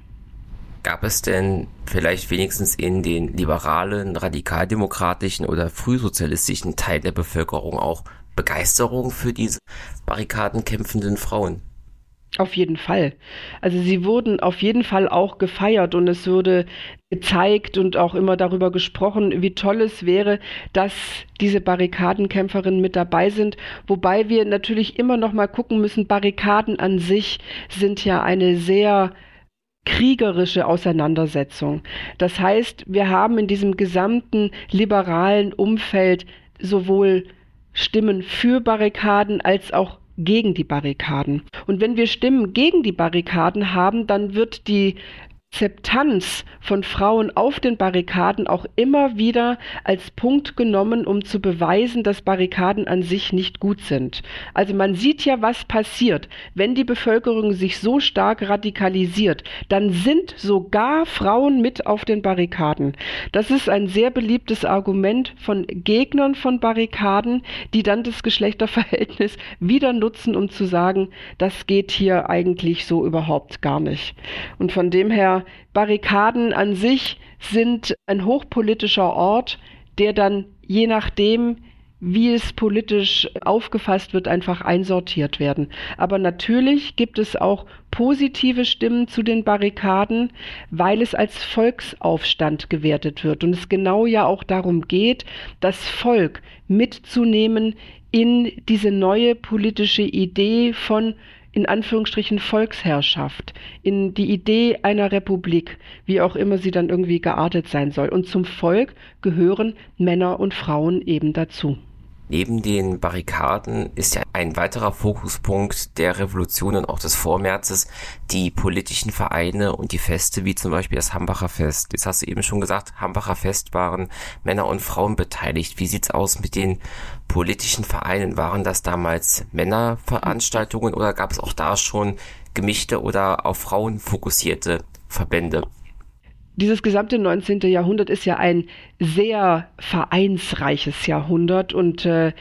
Gab es denn vielleicht wenigstens in den liberalen, radikaldemokratischen oder frühsozialistischen Teil der Bevölkerung auch Begeisterung für diese barrikadenkämpfenden Frauen? Auf jeden Fall. Also sie wurden auf jeden Fall auch gefeiert und es wurde gezeigt und auch immer darüber gesprochen, wie toll es wäre, dass diese Barrikadenkämpferinnen mit dabei sind. Wobei wir natürlich immer noch mal gucken müssen, Barrikaden an sich sind ja eine sehr kriegerische Auseinandersetzung. Das heißt, wir haben in diesem gesamten liberalen Umfeld sowohl Stimmen für Barrikaden als auch gegen die Barrikaden. Und wenn wir Stimmen gegen die Barrikaden haben, dann wird die Akzeptanz von Frauen auf den Barrikaden auch immer wieder als Punkt genommen, um zu beweisen, dass Barrikaden an sich nicht gut sind. Also man sieht ja, was passiert. Wenn die Bevölkerung sich so stark radikalisiert, dann sind sogar Frauen mit auf den Barrikaden. Das ist ein sehr beliebtes Argument von Gegnern von Barrikaden, die dann das Geschlechterverhältnis wieder nutzen, um zu sagen, das geht hier eigentlich so überhaupt gar nicht. Und von dem her Barrikaden an sich sind ein hochpolitischer Ort, der dann je nachdem, wie es politisch aufgefasst wird, einfach einsortiert werden. Aber natürlich gibt es auch positive Stimmen zu den Barrikaden, weil es als Volksaufstand gewertet wird und es genau ja auch darum geht, das Volk mitzunehmen in diese neue politische Idee von in Anführungsstrichen Volksherrschaft, in die Idee einer Republik, wie auch immer sie dann irgendwie geartet sein soll. Und zum Volk gehören Männer und Frauen eben dazu. Neben den Barrikaden ist ja ein weiterer Fokuspunkt der Revolution und auch des Vormärzes die politischen Vereine und die Feste, wie zum Beispiel das Hambacher Fest. Jetzt hast du eben schon gesagt, Hambacher Fest waren Männer und Frauen beteiligt. Wie sieht's aus mit den politischen Vereinen? Waren das damals Männerveranstaltungen oder gab es auch da schon gemischte oder auf Frauen fokussierte Verbände? Dieses gesamte 19. Jahrhundert ist ja ein sehr vereinsreiches Jahrhundert und äh,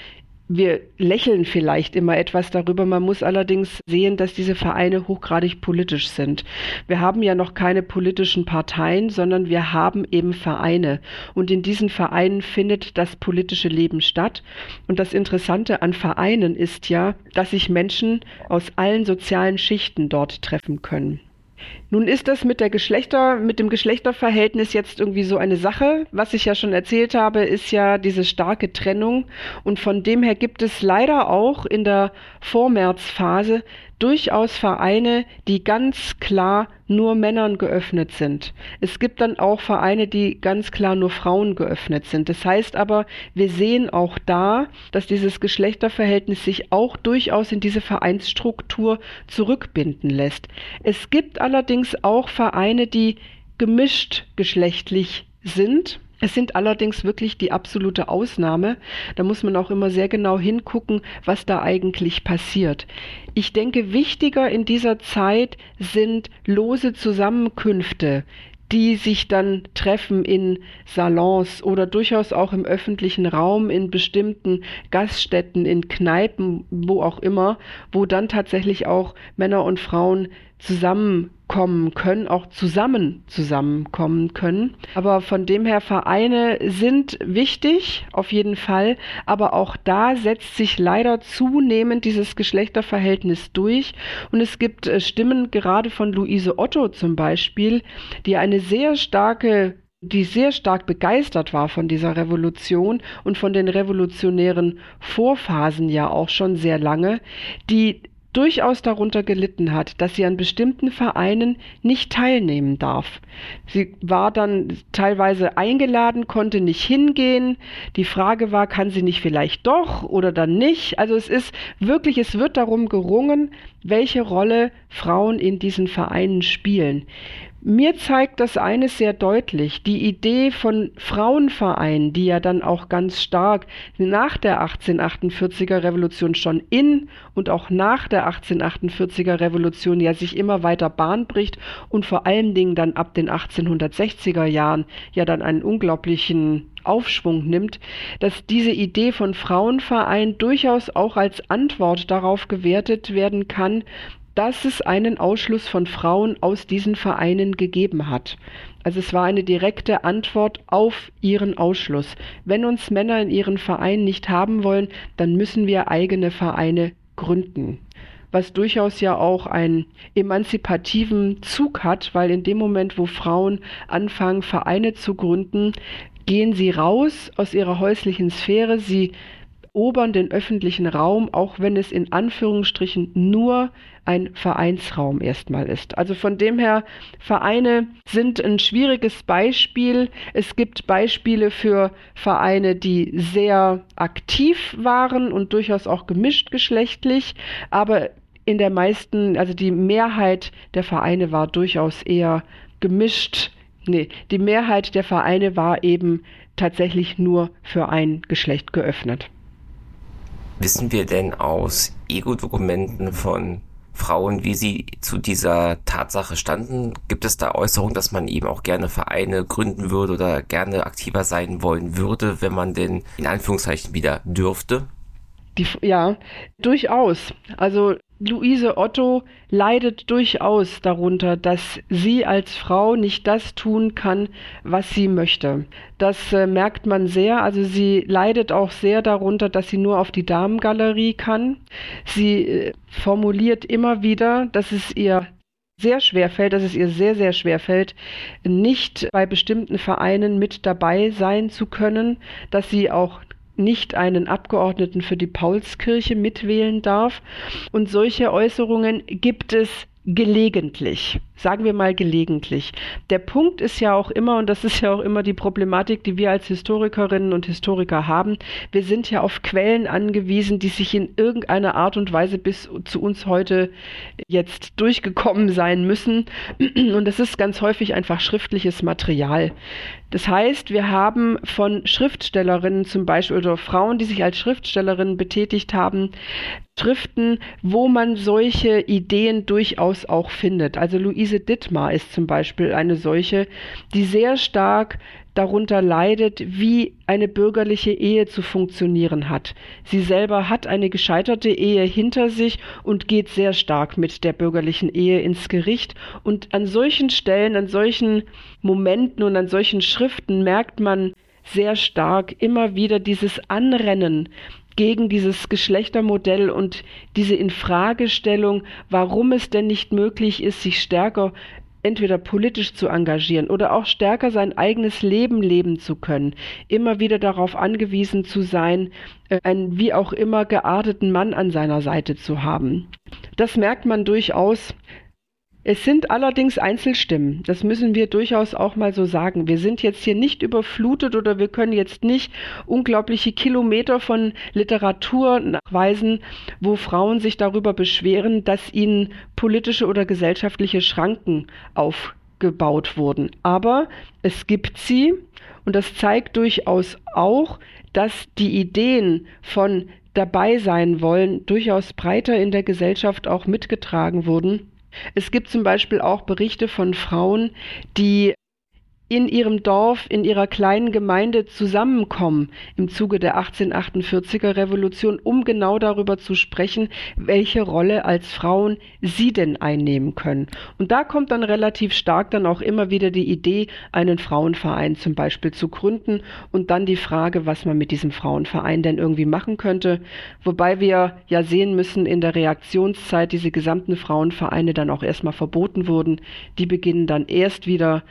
wir lächeln vielleicht immer etwas darüber. Man muss allerdings sehen, dass diese Vereine hochgradig politisch sind. Wir haben ja noch keine politischen Parteien, sondern wir haben eben Vereine. Und in diesen Vereinen findet das politische Leben statt. Und das Interessante an Vereinen ist ja, dass sich Menschen aus allen sozialen Schichten dort treffen können. Nun ist das mit der Geschlechter, mit dem Geschlechterverhältnis jetzt irgendwie so eine Sache. Was ich ja schon erzählt habe, ist ja diese starke Trennung. Und von dem her gibt es leider auch in der Vormärzphase durchaus Vereine, die ganz klar nur Männern geöffnet sind. Es gibt dann auch Vereine, die ganz klar nur Frauen geöffnet sind. Das heißt aber, wir sehen auch da, dass dieses Geschlechterverhältnis sich auch durchaus in diese Vereinsstruktur zurückbinden lässt. Es gibt allerdings auch Vereine, die gemischt geschlechtlich sind es sind allerdings wirklich die absolute Ausnahme. Da muss man auch immer sehr genau hingucken, was da eigentlich passiert. Ich denke, wichtiger in dieser Zeit sind lose Zusammenkünfte, die sich dann treffen in Salons oder durchaus auch im öffentlichen Raum, in bestimmten Gaststätten, in Kneipen, wo auch immer, wo dann tatsächlich auch Männer und Frauen zusammenkommen können, auch zusammen zusammenkommen können. Aber von dem her Vereine sind wichtig, auf jeden Fall. Aber auch da setzt sich leider zunehmend dieses Geschlechterverhältnis durch. Und es gibt äh, Stimmen gerade von Luise Otto zum Beispiel, die eine sehr starke die sehr stark begeistert war von dieser Revolution und von den revolutionären Vorphasen ja auch schon sehr lange, die durchaus darunter gelitten hat, dass sie an bestimmten Vereinen nicht teilnehmen darf. Sie war dann teilweise eingeladen, konnte nicht hingehen. Die Frage war, kann sie nicht vielleicht doch oder dann nicht? Also es ist wirklich, es wird darum gerungen, welche Rolle Frauen in diesen Vereinen spielen. Mir zeigt das eines sehr deutlich. Die Idee von Frauenvereinen, die ja dann auch ganz stark nach der 1848er Revolution schon in und auch nach der 1848er Revolution ja sich immer weiter Bahn bricht und vor allen Dingen dann ab den 1860er Jahren ja dann einen unglaublichen Aufschwung nimmt, dass diese Idee von Frauenverein durchaus auch als Antwort darauf gewertet werden kann, dass es einen Ausschluss von Frauen aus diesen Vereinen gegeben hat. Also es war eine direkte Antwort auf ihren Ausschluss. Wenn uns Männer in ihren Vereinen nicht haben wollen, dann müssen wir eigene Vereine gründen was durchaus ja auch einen emanzipativen Zug hat, weil in dem Moment, wo Frauen anfangen, Vereine zu gründen, gehen sie raus aus ihrer häuslichen Sphäre, sie erobern den öffentlichen Raum, auch wenn es in Anführungsstrichen nur ein Vereinsraum erstmal ist. Also von dem her, Vereine sind ein schwieriges Beispiel. Es gibt Beispiele für Vereine, die sehr aktiv waren und durchaus auch gemischt geschlechtlich, aber in der meisten, also die Mehrheit der Vereine war durchaus eher gemischt. Nee, die Mehrheit der Vereine war eben tatsächlich nur für ein Geschlecht geöffnet. Wissen wir denn aus Ego-Dokumenten von Frauen, wie sie zu dieser Tatsache standen? Gibt es da Äußerungen, dass man eben auch gerne Vereine gründen würde oder gerne aktiver sein wollen würde, wenn man denn in Anführungszeichen wieder dürfte? Die, ja, durchaus. Also Luise Otto leidet durchaus darunter, dass sie als Frau nicht das tun kann, was sie möchte. Das äh, merkt man sehr. Also sie leidet auch sehr darunter, dass sie nur auf die Damengalerie kann. Sie äh, formuliert immer wieder, dass es ihr sehr schwer fällt, dass es ihr sehr, sehr schwer fällt, nicht bei bestimmten Vereinen mit dabei sein zu können, dass sie auch nicht einen Abgeordneten für die Paulskirche mitwählen darf. Und solche Äußerungen gibt es gelegentlich. Sagen wir mal gelegentlich. Der Punkt ist ja auch immer, und das ist ja auch immer die Problematik, die wir als Historikerinnen und Historiker haben, wir sind ja auf Quellen angewiesen, die sich in irgendeiner Art und Weise bis zu uns heute jetzt durchgekommen sein müssen. Und das ist ganz häufig einfach schriftliches Material. Das heißt, wir haben von Schriftstellerinnen zum Beispiel oder Frauen, die sich als Schriftstellerinnen betätigt haben, Schriften, wo man solche Ideen durchaus auch findet. Also Louise Luise Dittmar ist zum Beispiel eine solche, die sehr stark darunter leidet, wie eine bürgerliche Ehe zu funktionieren hat. Sie selber hat eine gescheiterte Ehe hinter sich und geht sehr stark mit der bürgerlichen Ehe ins Gericht. Und an solchen Stellen, an solchen Momenten und an solchen Schriften merkt man sehr stark immer wieder dieses Anrennen gegen dieses Geschlechtermodell und diese Infragestellung, warum es denn nicht möglich ist, sich stärker entweder politisch zu engagieren oder auch stärker sein eigenes Leben leben zu können, immer wieder darauf angewiesen zu sein, äh, einen wie auch immer gearteten Mann an seiner Seite zu haben. Das merkt man durchaus es sind allerdings Einzelstimmen. Das müssen wir durchaus auch mal so sagen. Wir sind jetzt hier nicht überflutet oder wir können jetzt nicht unglaubliche Kilometer von Literatur nachweisen, wo Frauen sich darüber beschweren, dass ihnen politische oder gesellschaftliche Schranken aufgebaut wurden. Aber es gibt sie und das zeigt durchaus auch, dass die Ideen von dabei sein wollen durchaus breiter in der Gesellschaft auch mitgetragen wurden es gibt zum Beispiel auch Berichte von Frauen, die in ihrem Dorf, in ihrer kleinen Gemeinde zusammenkommen im Zuge der 1848er Revolution, um genau darüber zu sprechen, welche Rolle als Frauen sie denn einnehmen können. Und da kommt dann relativ stark dann auch immer wieder die Idee, einen Frauenverein zum Beispiel zu gründen und dann die Frage, was man mit diesem Frauenverein denn irgendwie machen könnte. Wobei wir ja sehen müssen, in der Reaktionszeit diese gesamten Frauenvereine dann auch erstmal verboten wurden. Die beginnen dann erst wieder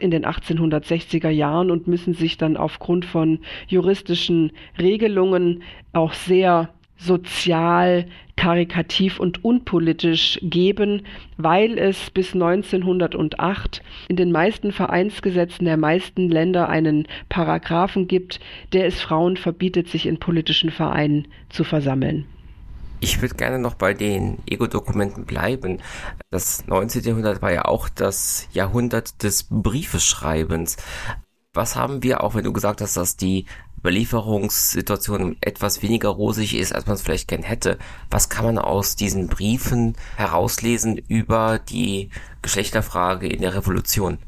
in den 1860er Jahren und müssen sich dann aufgrund von juristischen Regelungen auch sehr sozial, karikativ und unpolitisch geben, weil es bis 1908 in den meisten Vereinsgesetzen der meisten Länder einen Paragraphen gibt, der es Frauen verbietet, sich in politischen Vereinen zu versammeln. Ich würde gerne noch bei den Ego-Dokumenten bleiben. Das 19. Jahrhundert war ja auch das Jahrhundert des Briefeschreibens. Was haben wir, auch wenn du gesagt hast, dass die Überlieferungssituation etwas weniger rosig ist, als man es vielleicht gern hätte, was kann man aus diesen Briefen herauslesen über die Geschlechterfrage in der Revolution?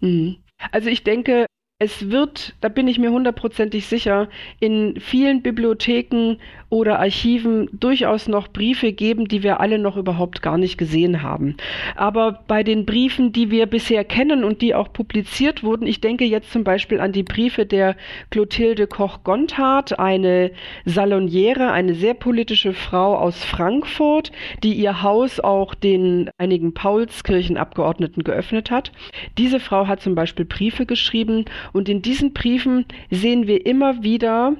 Mhm. Also ich denke, es wird, da bin ich mir hundertprozentig sicher, in vielen Bibliotheken oder Archiven durchaus noch Briefe geben, die wir alle noch überhaupt gar nicht gesehen haben. Aber bei den Briefen, die wir bisher kennen und die auch publiziert wurden, ich denke jetzt zum Beispiel an die Briefe der Clotilde Koch-Gonthardt, eine Saloniere, eine sehr politische Frau aus Frankfurt, die ihr Haus auch den einigen Paulskirchenabgeordneten geöffnet hat. Diese Frau hat zum Beispiel Briefe geschrieben und in diesen Briefen sehen wir immer wieder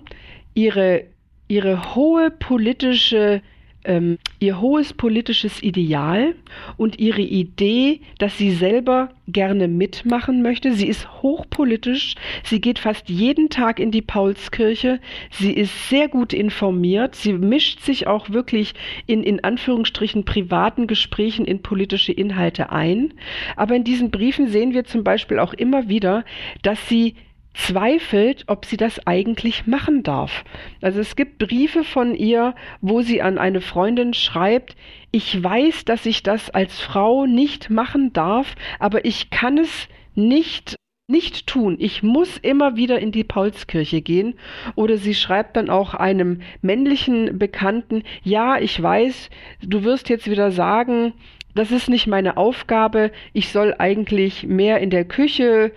ihre ihre hohe politische ähm, ihr hohes politisches Ideal und ihre Idee, dass sie selber gerne mitmachen möchte. Sie ist hochpolitisch, sie geht fast jeden Tag in die Paulskirche, sie ist sehr gut informiert, sie mischt sich auch wirklich in, in Anführungsstrichen privaten Gesprächen in politische Inhalte ein. Aber in diesen Briefen sehen wir zum Beispiel auch immer wieder, dass sie zweifelt, ob sie das eigentlich machen darf. Also es gibt Briefe von ihr, wo sie an eine Freundin schreibt, ich weiß, dass ich das als Frau nicht machen darf, aber ich kann es nicht nicht tun. Ich muss immer wieder in die Paulskirche gehen. Oder sie schreibt dann auch einem männlichen Bekannten, ja, ich weiß, du wirst jetzt wieder sagen, das ist nicht meine Aufgabe, ich soll eigentlich mehr in der Küche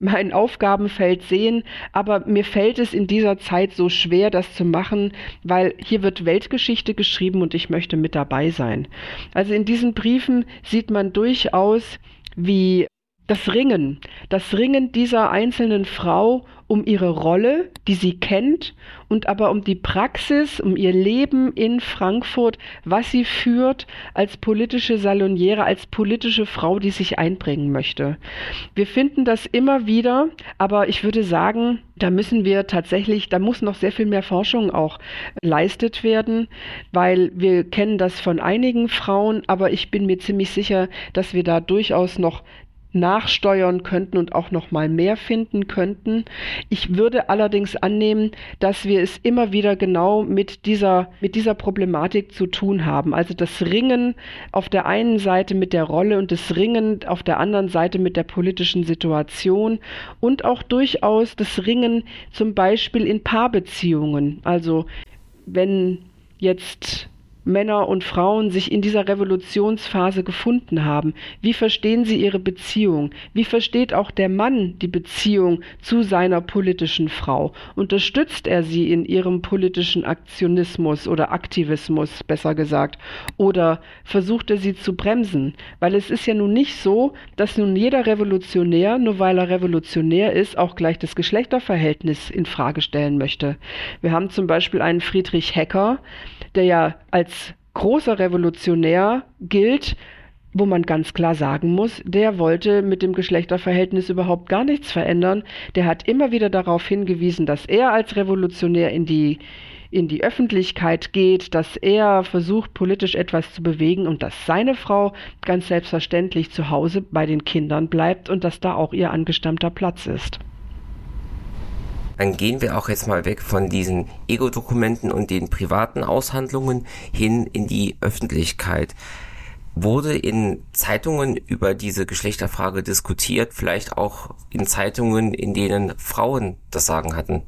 mein Aufgabenfeld sehen, aber mir fällt es in dieser Zeit so schwer, das zu machen, weil hier wird Weltgeschichte geschrieben und ich möchte mit dabei sein. Also in diesen Briefen sieht man durchaus, wie das Ringen, das Ringen dieser einzelnen Frau um ihre Rolle, die sie kennt, und aber um die Praxis, um ihr Leben in Frankfurt, was sie führt als politische Saloniere, als politische Frau, die sich einbringen möchte. Wir finden das immer wieder, aber ich würde sagen, da müssen wir tatsächlich, da muss noch sehr viel mehr Forschung auch leistet werden, weil wir kennen das von einigen Frauen, aber ich bin mir ziemlich sicher, dass wir da durchaus noch nachsteuern könnten und auch noch mal mehr finden könnten. Ich würde allerdings annehmen, dass wir es immer wieder genau mit dieser mit dieser Problematik zu tun haben. Also das Ringen auf der einen Seite mit der Rolle und das Ringen auf der anderen Seite mit der politischen Situation und auch durchaus das Ringen zum Beispiel in Paarbeziehungen. Also wenn jetzt Männer und Frauen sich in dieser Revolutionsphase gefunden haben. Wie verstehen sie ihre Beziehung? Wie versteht auch der Mann die Beziehung zu seiner politischen Frau? Unterstützt er sie in ihrem politischen Aktionismus oder Aktivismus, besser gesagt? Oder versucht er sie zu bremsen? Weil es ist ja nun nicht so, dass nun jeder Revolutionär, nur weil er Revolutionär ist, auch gleich das Geschlechterverhältnis in Frage stellen möchte. Wir haben zum Beispiel einen Friedrich Hecker, der ja als großer Revolutionär gilt, wo man ganz klar sagen muss, der wollte mit dem Geschlechterverhältnis überhaupt gar nichts verändern. Der hat immer wieder darauf hingewiesen, dass er als Revolutionär in die in die Öffentlichkeit geht, dass er versucht, politisch etwas zu bewegen und dass seine Frau ganz selbstverständlich zu Hause bei den Kindern bleibt und dass da auch ihr angestammter Platz ist dann gehen wir auch jetzt mal weg von diesen Ego-Dokumenten und den privaten Aushandlungen hin in die Öffentlichkeit. Wurde in Zeitungen über diese Geschlechterfrage diskutiert, vielleicht auch in Zeitungen, in denen Frauen das Sagen hatten?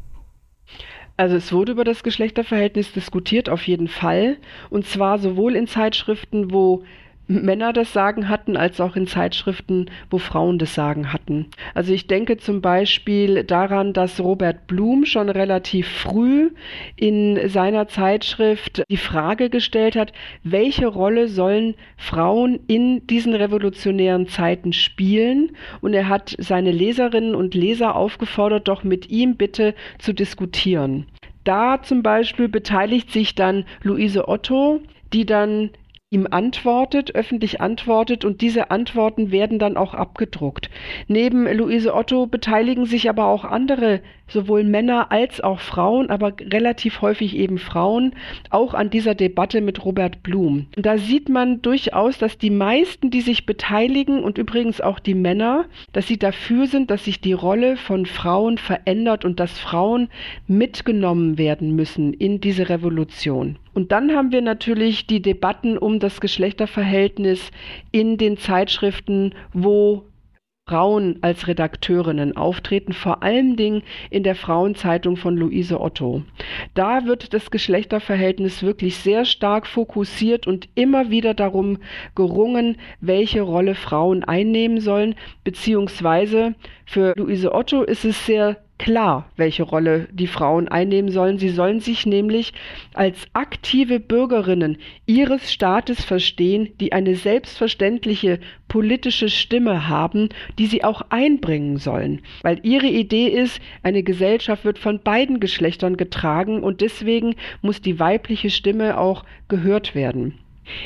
Also es wurde über das Geschlechterverhältnis diskutiert, auf jeden Fall. Und zwar sowohl in Zeitschriften, wo Männer das Sagen hatten, als auch in Zeitschriften, wo Frauen das Sagen hatten. Also ich denke zum Beispiel daran, dass Robert Blum schon relativ früh in seiner Zeitschrift die Frage gestellt hat, welche Rolle sollen Frauen in diesen revolutionären Zeiten spielen? Und er hat seine Leserinnen und Leser aufgefordert, doch mit ihm bitte zu diskutieren. Da zum Beispiel beteiligt sich dann Luise Otto, die dann ihm antwortet, öffentlich antwortet und diese Antworten werden dann auch abgedruckt. Neben Luise Otto beteiligen sich aber auch andere, sowohl Männer als auch Frauen, aber relativ häufig eben Frauen, auch an dieser Debatte mit Robert Blum. Und da sieht man durchaus, dass die meisten, die sich beteiligen und übrigens auch die Männer, dass sie dafür sind, dass sich die Rolle von Frauen verändert und dass Frauen mitgenommen werden müssen in diese Revolution. Und dann haben wir natürlich die Debatten um das Geschlechterverhältnis in den Zeitschriften, wo Frauen als Redakteurinnen auftreten, vor allen Dingen in der Frauenzeitung von Luise Otto. Da wird das Geschlechterverhältnis wirklich sehr stark fokussiert und immer wieder darum gerungen, welche Rolle Frauen einnehmen sollen, beziehungsweise für Luise Otto ist es sehr klar, welche Rolle die Frauen einnehmen sollen. Sie sollen sich nämlich als aktive Bürgerinnen ihres Staates verstehen, die eine selbstverständliche politische Stimme haben, die sie auch einbringen sollen. Weil ihre Idee ist, eine Gesellschaft wird von beiden Geschlechtern getragen und deswegen muss die weibliche Stimme auch gehört werden.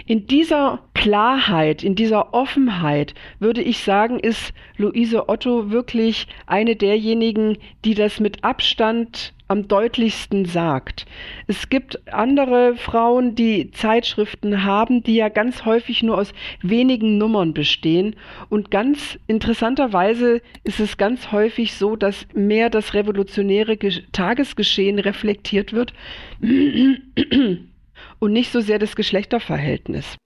In dieser Klarheit, in dieser Offenheit, würde ich sagen, ist Luise Otto wirklich eine derjenigen, die das mit Abstand am deutlichsten sagt. Es gibt andere Frauen, die Zeitschriften haben, die ja ganz häufig nur aus wenigen Nummern bestehen. Und ganz interessanterweise ist es ganz häufig so, dass mehr das revolutionäre Tagesgeschehen reflektiert wird und nicht so sehr das Geschlechterverhältnis.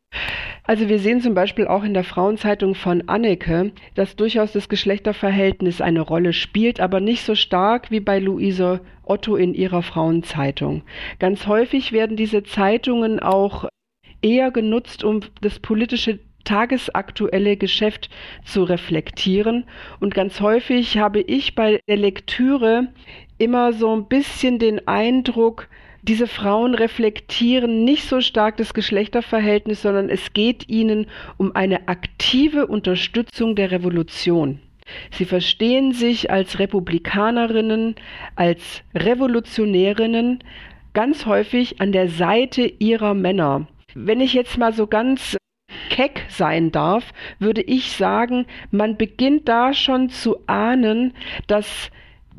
Also wir sehen zum Beispiel auch in der Frauenzeitung von Anneke, dass durchaus das Geschlechterverhältnis eine Rolle spielt, aber nicht so stark wie bei Luise Otto in ihrer Frauenzeitung. Ganz häufig werden diese Zeitungen auch eher genutzt, um das politische tagesaktuelle Geschäft zu reflektieren. Und ganz häufig habe ich bei der Lektüre immer so ein bisschen den Eindruck, diese Frauen reflektieren nicht so stark das Geschlechterverhältnis, sondern es geht ihnen um eine aktive Unterstützung der Revolution. Sie verstehen sich als Republikanerinnen, als Revolutionärinnen, ganz häufig an der Seite ihrer Männer. Wenn ich jetzt mal so ganz keck sein darf, würde ich sagen, man beginnt da schon zu ahnen, dass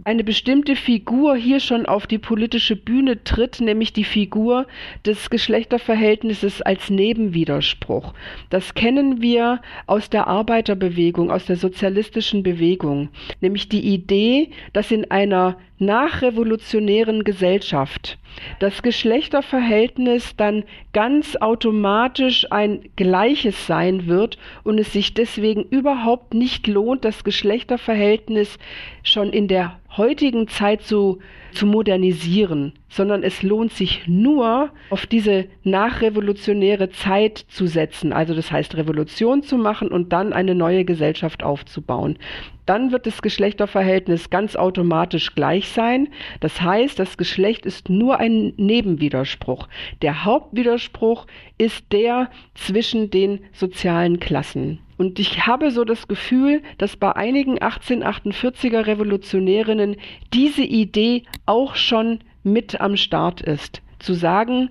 eine bestimmte Figur hier schon auf die politische Bühne tritt, nämlich die Figur des Geschlechterverhältnisses als Nebenwiderspruch. Das kennen wir aus der Arbeiterbewegung, aus der sozialistischen Bewegung, nämlich die Idee, dass in einer nachrevolutionären Gesellschaft das Geschlechterverhältnis dann ganz automatisch ein gleiches sein wird und es sich deswegen überhaupt nicht lohnt, das Geschlechterverhältnis schon in der heutigen Zeit so zu modernisieren, sondern es lohnt sich nur, auf diese nachrevolutionäre Zeit zu setzen, also das heißt Revolution zu machen und dann eine neue Gesellschaft aufzubauen. Dann wird das Geschlechterverhältnis ganz automatisch gleich sein. Das heißt, das Geschlecht ist nur ein Nebenwiderspruch. Der Hauptwiderspruch ist der zwischen den sozialen Klassen. Und ich habe so das Gefühl, dass bei einigen 1848er Revolutionärinnen diese Idee auch schon mit am Start ist. Zu sagen,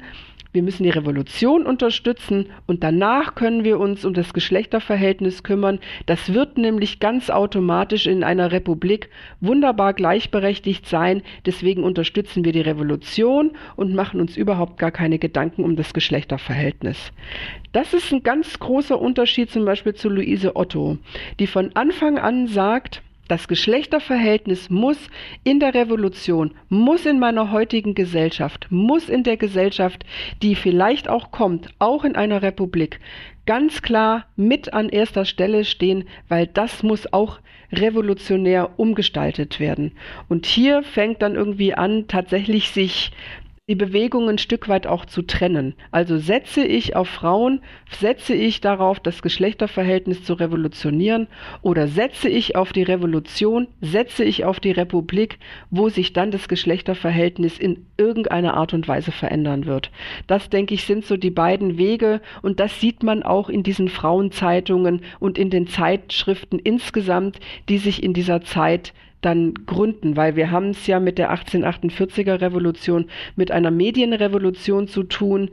wir müssen die Revolution unterstützen und danach können wir uns um das Geschlechterverhältnis kümmern. Das wird nämlich ganz automatisch in einer Republik wunderbar gleichberechtigt sein. Deswegen unterstützen wir die Revolution und machen uns überhaupt gar keine Gedanken um das Geschlechterverhältnis. Das ist ein ganz großer Unterschied zum Beispiel zu Luise Otto, die von Anfang an sagt, das Geschlechterverhältnis muss in der Revolution, muss in meiner heutigen Gesellschaft, muss in der Gesellschaft, die vielleicht auch kommt, auch in einer Republik, ganz klar mit an erster Stelle stehen, weil das muss auch revolutionär umgestaltet werden. Und hier fängt dann irgendwie an, tatsächlich sich die Bewegung ein Stück weit auch zu trennen. Also setze ich auf Frauen, setze ich darauf, das Geschlechterverhältnis zu revolutionieren oder setze ich auf die Revolution, setze ich auf die Republik, wo sich dann das Geschlechterverhältnis in irgendeiner Art und Weise verändern wird. Das, denke ich, sind so die beiden Wege und das sieht man auch in diesen Frauenzeitungen und in den Zeitschriften insgesamt, die sich in dieser Zeit dann gründen, weil wir haben es ja mit der 1848er Revolution, mit einer Medienrevolution zu tun.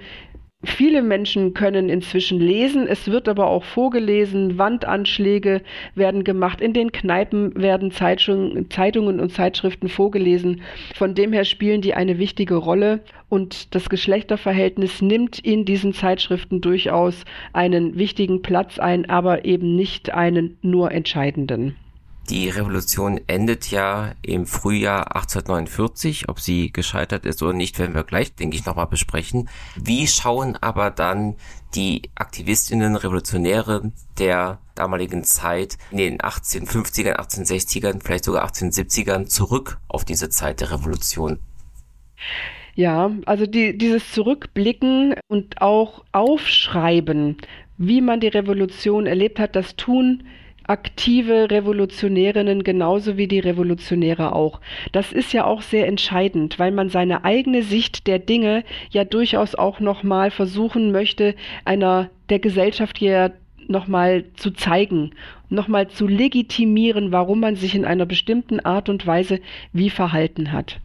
Viele Menschen können inzwischen lesen, es wird aber auch vorgelesen, Wandanschläge werden gemacht, in den Kneipen werden Zeitungen und Zeitschriften vorgelesen. Von dem her spielen die eine wichtige Rolle und das Geschlechterverhältnis nimmt in diesen Zeitschriften durchaus einen wichtigen Platz ein, aber eben nicht einen nur entscheidenden. Die Revolution endet ja im Frühjahr 1849. Ob sie gescheitert ist oder nicht, werden wir gleich, denke ich, nochmal besprechen. Wie schauen aber dann die Aktivistinnen, Revolutionäre der damaligen Zeit in den 1850ern, 1860ern, vielleicht sogar 1870ern zurück auf diese Zeit der Revolution? Ja, also die, dieses Zurückblicken und auch Aufschreiben, wie man die Revolution erlebt hat, das tun aktive Revolutionärinnen genauso wie die Revolutionäre auch. Das ist ja auch sehr entscheidend, weil man seine eigene Sicht der Dinge ja durchaus auch nochmal versuchen möchte, einer der Gesellschaft hier nochmal zu zeigen, nochmal zu legitimieren, warum man sich in einer bestimmten Art und Weise wie verhalten hat.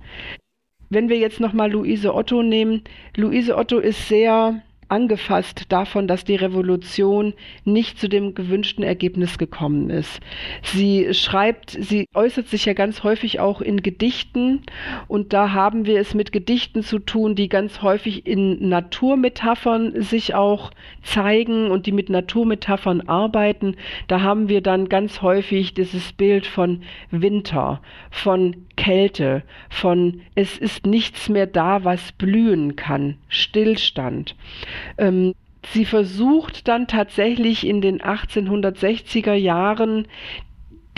Wenn wir jetzt nochmal Luise Otto nehmen, Luise Otto ist sehr angefasst davon, dass die Revolution nicht zu dem gewünschten Ergebnis gekommen ist. Sie schreibt, sie äußert sich ja ganz häufig auch in Gedichten und da haben wir es mit Gedichten zu tun, die ganz häufig in Naturmetaphern sich auch zeigen und die mit Naturmetaphern arbeiten. Da haben wir dann ganz häufig dieses Bild von Winter, von Kälte, von es ist nichts mehr da, was blühen kann, Stillstand. Ähm, sie versucht dann tatsächlich in den 1860er Jahren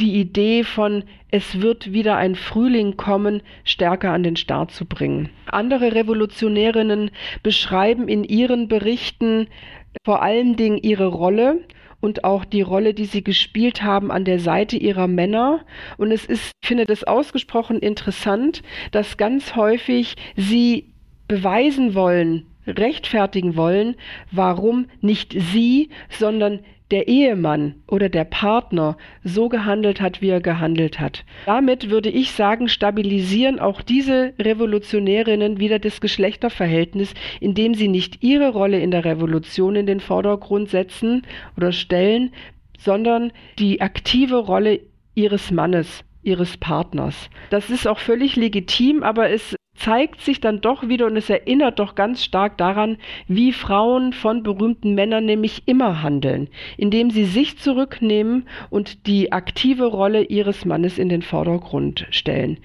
die Idee von es wird wieder ein Frühling kommen, stärker an den Start zu bringen. Andere Revolutionärinnen beschreiben in ihren Berichten vor allen Dingen ihre Rolle und auch die Rolle, die sie gespielt haben an der Seite ihrer Männer. Und es ist, ich finde das ausgesprochen interessant, dass ganz häufig sie beweisen wollen, rechtfertigen wollen, warum nicht sie, sondern der Ehemann oder der Partner so gehandelt hat, wie er gehandelt hat. Damit würde ich sagen, stabilisieren auch diese Revolutionärinnen wieder das Geschlechterverhältnis, indem sie nicht ihre Rolle in der Revolution in den Vordergrund setzen oder stellen, sondern die aktive Rolle ihres Mannes ihres Partners. Das ist auch völlig legitim, aber es zeigt sich dann doch wieder und es erinnert doch ganz stark daran, wie Frauen von berühmten Männern nämlich immer handeln, indem sie sich zurücknehmen und die aktive Rolle ihres Mannes in den Vordergrund stellen.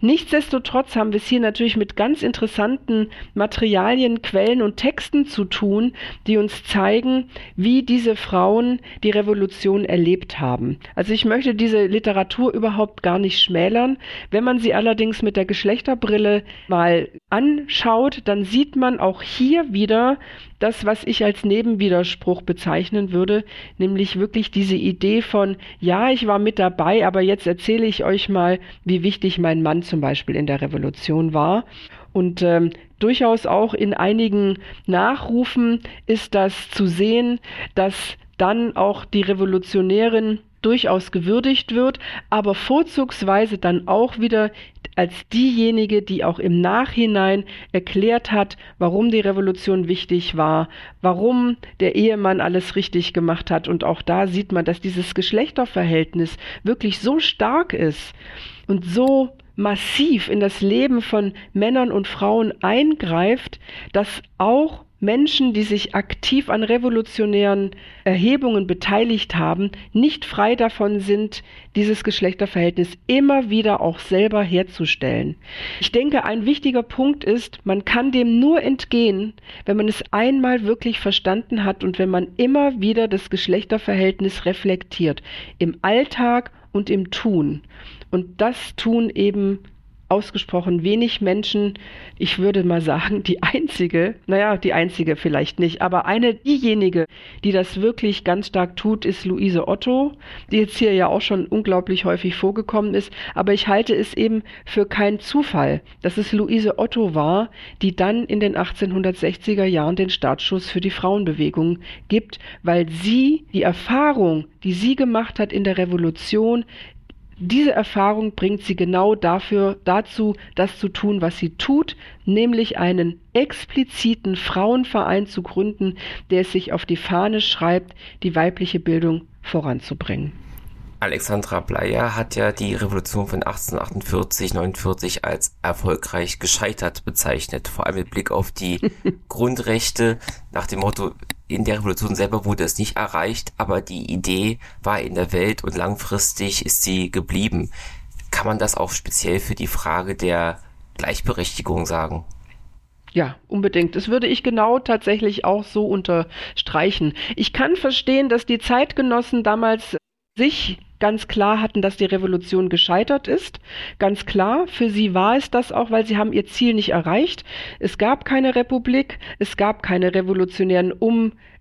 Nichtsdestotrotz haben wir es hier natürlich mit ganz interessanten Materialien, Quellen und Texten zu tun, die uns zeigen, wie diese Frauen die Revolution erlebt haben. Also ich möchte diese Literatur überhaupt gar nicht schmälern. Wenn man sie allerdings mit der Geschlechterbrille mal anschaut, dann sieht man auch hier wieder das, was ich als Nebenwiderspruch bezeichnen würde, nämlich wirklich diese Idee von, ja, ich war mit dabei, aber jetzt erzähle ich euch mal, wie wichtig mein Mann zum Beispiel in der Revolution war. Und ähm, durchaus auch in einigen Nachrufen ist das zu sehen, dass dann auch die Revolutionärin durchaus gewürdigt wird, aber vorzugsweise dann auch wieder als diejenige, die auch im Nachhinein erklärt hat, warum die Revolution wichtig war, warum der Ehemann alles richtig gemacht hat. Und auch da sieht man, dass dieses Geschlechterverhältnis wirklich so stark ist und so massiv in das Leben von Männern und Frauen eingreift, dass auch Menschen, die sich aktiv an revolutionären Erhebungen beteiligt haben, nicht frei davon sind, dieses Geschlechterverhältnis immer wieder auch selber herzustellen. Ich denke, ein wichtiger Punkt ist, man kann dem nur entgehen, wenn man es einmal wirklich verstanden hat und wenn man immer wieder das Geschlechterverhältnis reflektiert, im Alltag und im Tun. Und das tun eben ausgesprochen wenig Menschen, ich würde mal sagen, die einzige, naja, die einzige vielleicht nicht, aber eine, diejenige, die das wirklich ganz stark tut, ist Luise Otto, die jetzt hier ja auch schon unglaublich häufig vorgekommen ist, aber ich halte es eben für keinen Zufall, dass es Luise Otto war, die dann in den 1860er Jahren den Startschuss für die Frauenbewegung gibt, weil sie die Erfahrung, die sie gemacht hat in der Revolution, diese Erfahrung bringt sie genau dafür, dazu, das zu tun, was sie tut, nämlich einen expliziten Frauenverein zu gründen, der es sich auf die Fahne schreibt, die weibliche Bildung voranzubringen. Alexandra Bleier hat ja die Revolution von 1848, 49 als erfolgreich gescheitert bezeichnet, vor allem mit Blick auf die [laughs] Grundrechte nach dem Motto, in der Revolution selber wurde es nicht erreicht, aber die Idee war in der Welt und langfristig ist sie geblieben. Kann man das auch speziell für die Frage der Gleichberechtigung sagen? Ja, unbedingt. Das würde ich genau tatsächlich auch so unterstreichen. Ich kann verstehen, dass die Zeitgenossen damals sich ganz klar hatten, dass die Revolution gescheitert ist. Ganz klar, für sie war es das auch, weil sie haben ihr Ziel nicht erreicht. Es gab keine Republik, es gab keine revolutionären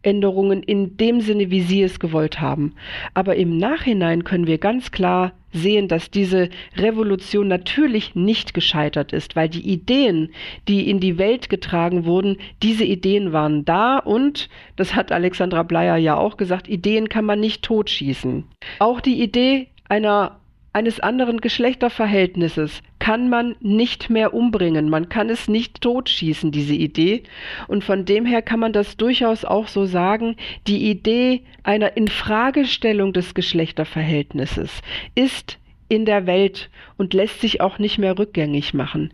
Umänderungen in dem Sinne, wie sie es gewollt haben. Aber im Nachhinein können wir ganz klar sehen, dass diese Revolution natürlich nicht gescheitert ist, weil die Ideen, die in die Welt getragen wurden, diese Ideen waren da und, das hat Alexandra Bleier ja auch gesagt, Ideen kann man nicht totschießen. Auch die Idee einer eines anderen Geschlechterverhältnisses kann man nicht mehr umbringen. Man kann es nicht totschießen, diese Idee. Und von dem her kann man das durchaus auch so sagen. Die Idee einer Infragestellung des Geschlechterverhältnisses ist in der Welt und lässt sich auch nicht mehr rückgängig machen.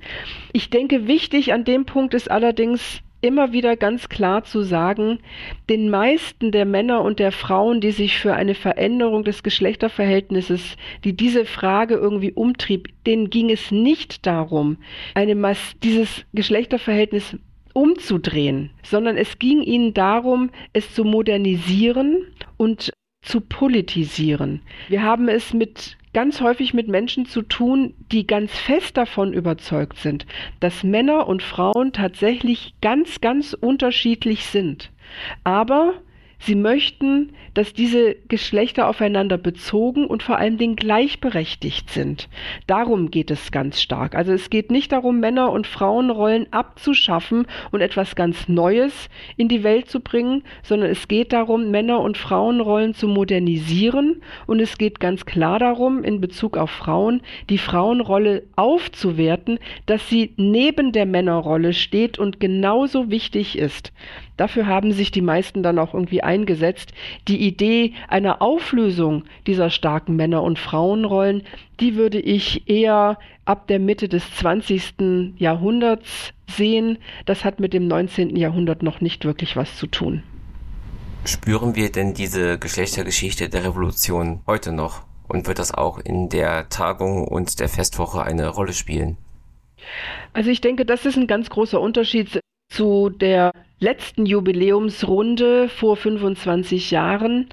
Ich denke, wichtig an dem Punkt ist allerdings immer wieder ganz klar zu sagen, den meisten der Männer und der Frauen, die sich für eine Veränderung des Geschlechterverhältnisses, die diese Frage irgendwie umtrieb, denen ging es nicht darum, eine Mas dieses Geschlechterverhältnis umzudrehen, sondern es ging ihnen darum, es zu modernisieren und zu politisieren. Wir haben es mit ganz häufig mit Menschen zu tun, die ganz fest davon überzeugt sind, dass Männer und Frauen tatsächlich ganz, ganz unterschiedlich sind. Aber Sie möchten, dass diese Geschlechter aufeinander bezogen und vor allen Dingen gleichberechtigt sind. Darum geht es ganz stark. Also es geht nicht darum, Männer- und Frauenrollen abzuschaffen und etwas ganz Neues in die Welt zu bringen, sondern es geht darum, Männer- und Frauenrollen zu modernisieren und es geht ganz klar darum, in Bezug auf Frauen, die Frauenrolle aufzuwerten, dass sie neben der Männerrolle steht und genauso wichtig ist. Dafür haben sich die meisten dann auch irgendwie eingesetzt. Die Idee einer Auflösung dieser starken Männer- und Frauenrollen, die würde ich eher ab der Mitte des 20. Jahrhunderts sehen. Das hat mit dem 19. Jahrhundert noch nicht wirklich was zu tun. Spüren wir denn diese Geschlechtergeschichte der Revolution heute noch? Und wird das auch in der Tagung und der Festwoche eine Rolle spielen? Also ich denke, das ist ein ganz großer Unterschied zu der letzten Jubiläumsrunde vor 25 Jahren.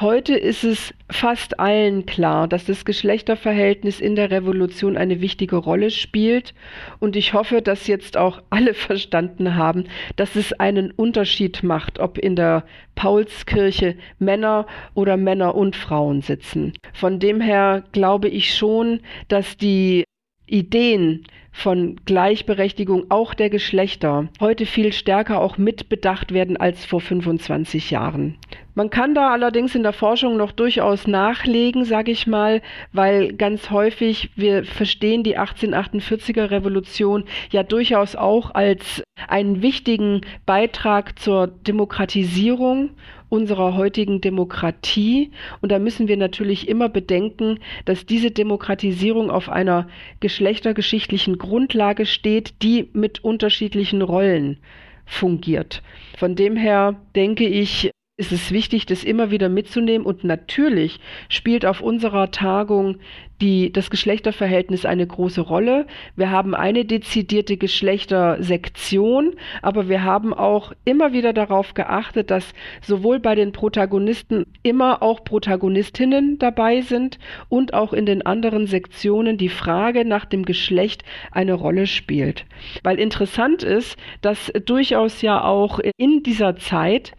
Heute ist es fast allen klar, dass das Geschlechterverhältnis in der Revolution eine wichtige Rolle spielt. Und ich hoffe, dass jetzt auch alle [laughs] verstanden haben, dass es einen Unterschied macht, ob in der Paulskirche Männer oder Männer und Frauen sitzen. Von dem her glaube ich schon, dass die Ideen von Gleichberechtigung auch der Geschlechter heute viel stärker auch mitbedacht werden als vor 25 Jahren. Man kann da allerdings in der Forschung noch durchaus nachlegen, sage ich mal, weil ganz häufig wir verstehen die 1848er Revolution ja durchaus auch als einen wichtigen Beitrag zur Demokratisierung unserer heutigen Demokratie. Und da müssen wir natürlich immer bedenken, dass diese Demokratisierung auf einer geschlechtergeschichtlichen Grundlage steht, die mit unterschiedlichen Rollen fungiert. Von dem her denke ich, ist es wichtig, das immer wieder mitzunehmen. Und natürlich spielt auf unserer Tagung die, das Geschlechterverhältnis eine große Rolle. Wir haben eine dezidierte Geschlechtersektion, aber wir haben auch immer wieder darauf geachtet, dass sowohl bei den Protagonisten immer auch Protagonistinnen dabei sind und auch in den anderen Sektionen die Frage nach dem Geschlecht eine Rolle spielt. Weil interessant ist, dass durchaus ja auch in dieser Zeit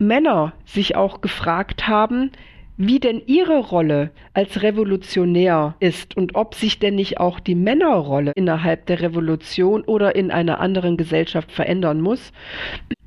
Männer sich auch gefragt haben, wie denn ihre Rolle als Revolutionär ist und ob sich denn nicht auch die Männerrolle innerhalb der Revolution oder in einer anderen Gesellschaft verändern muss.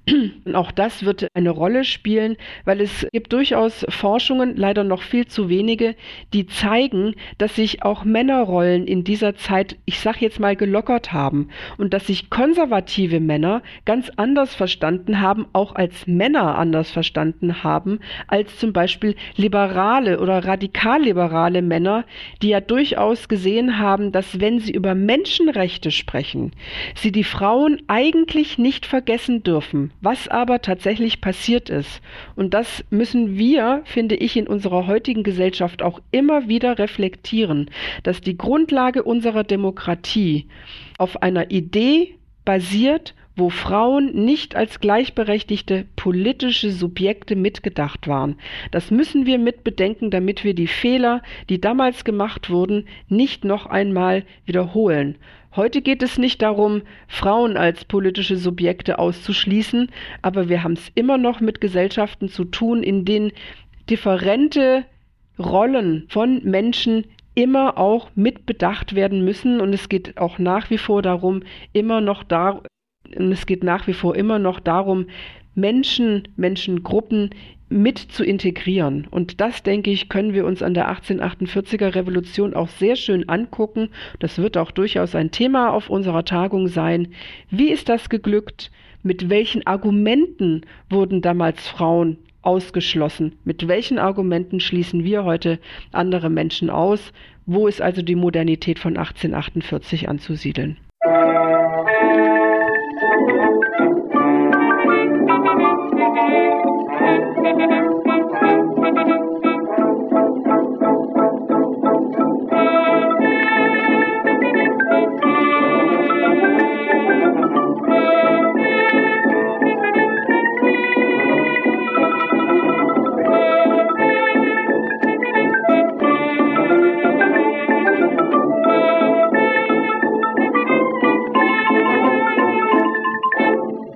Und auch das wird eine Rolle spielen, weil es gibt durchaus Forschungen, leider noch viel zu wenige, die zeigen, dass sich auch Männerrollen in dieser Zeit, ich sag jetzt mal, gelockert haben und dass sich konservative Männer ganz anders verstanden haben, auch als Männer anders verstanden haben, als zum Beispiel liberale oder radikalliberale Männer, die ja durchaus gesehen haben, dass wenn sie über Menschenrechte sprechen, sie die Frauen eigentlich nicht vergessen dürfen was aber tatsächlich passiert ist. Und das müssen wir, finde ich, in unserer heutigen Gesellschaft auch immer wieder reflektieren, dass die Grundlage unserer Demokratie auf einer Idee basiert wo Frauen nicht als gleichberechtigte politische Subjekte mitgedacht waren. Das müssen wir mitbedenken, damit wir die Fehler, die damals gemacht wurden, nicht noch einmal wiederholen. Heute geht es nicht darum, Frauen als politische Subjekte auszuschließen, aber wir haben es immer noch mit Gesellschaften zu tun, in denen differente Rollen von Menschen immer auch mitbedacht werden müssen. Und es geht auch nach wie vor darum, immer noch da, es geht nach wie vor immer noch darum, Menschen, Menschengruppen mit zu integrieren. Und das, denke ich, können wir uns an der 1848er Revolution auch sehr schön angucken. Das wird auch durchaus ein Thema auf unserer Tagung sein. Wie ist das geglückt? Mit welchen Argumenten wurden damals Frauen ausgeschlossen? Mit welchen Argumenten schließen wir heute andere Menschen aus? Wo ist also die Modernität von 1848 anzusiedeln? Thank you.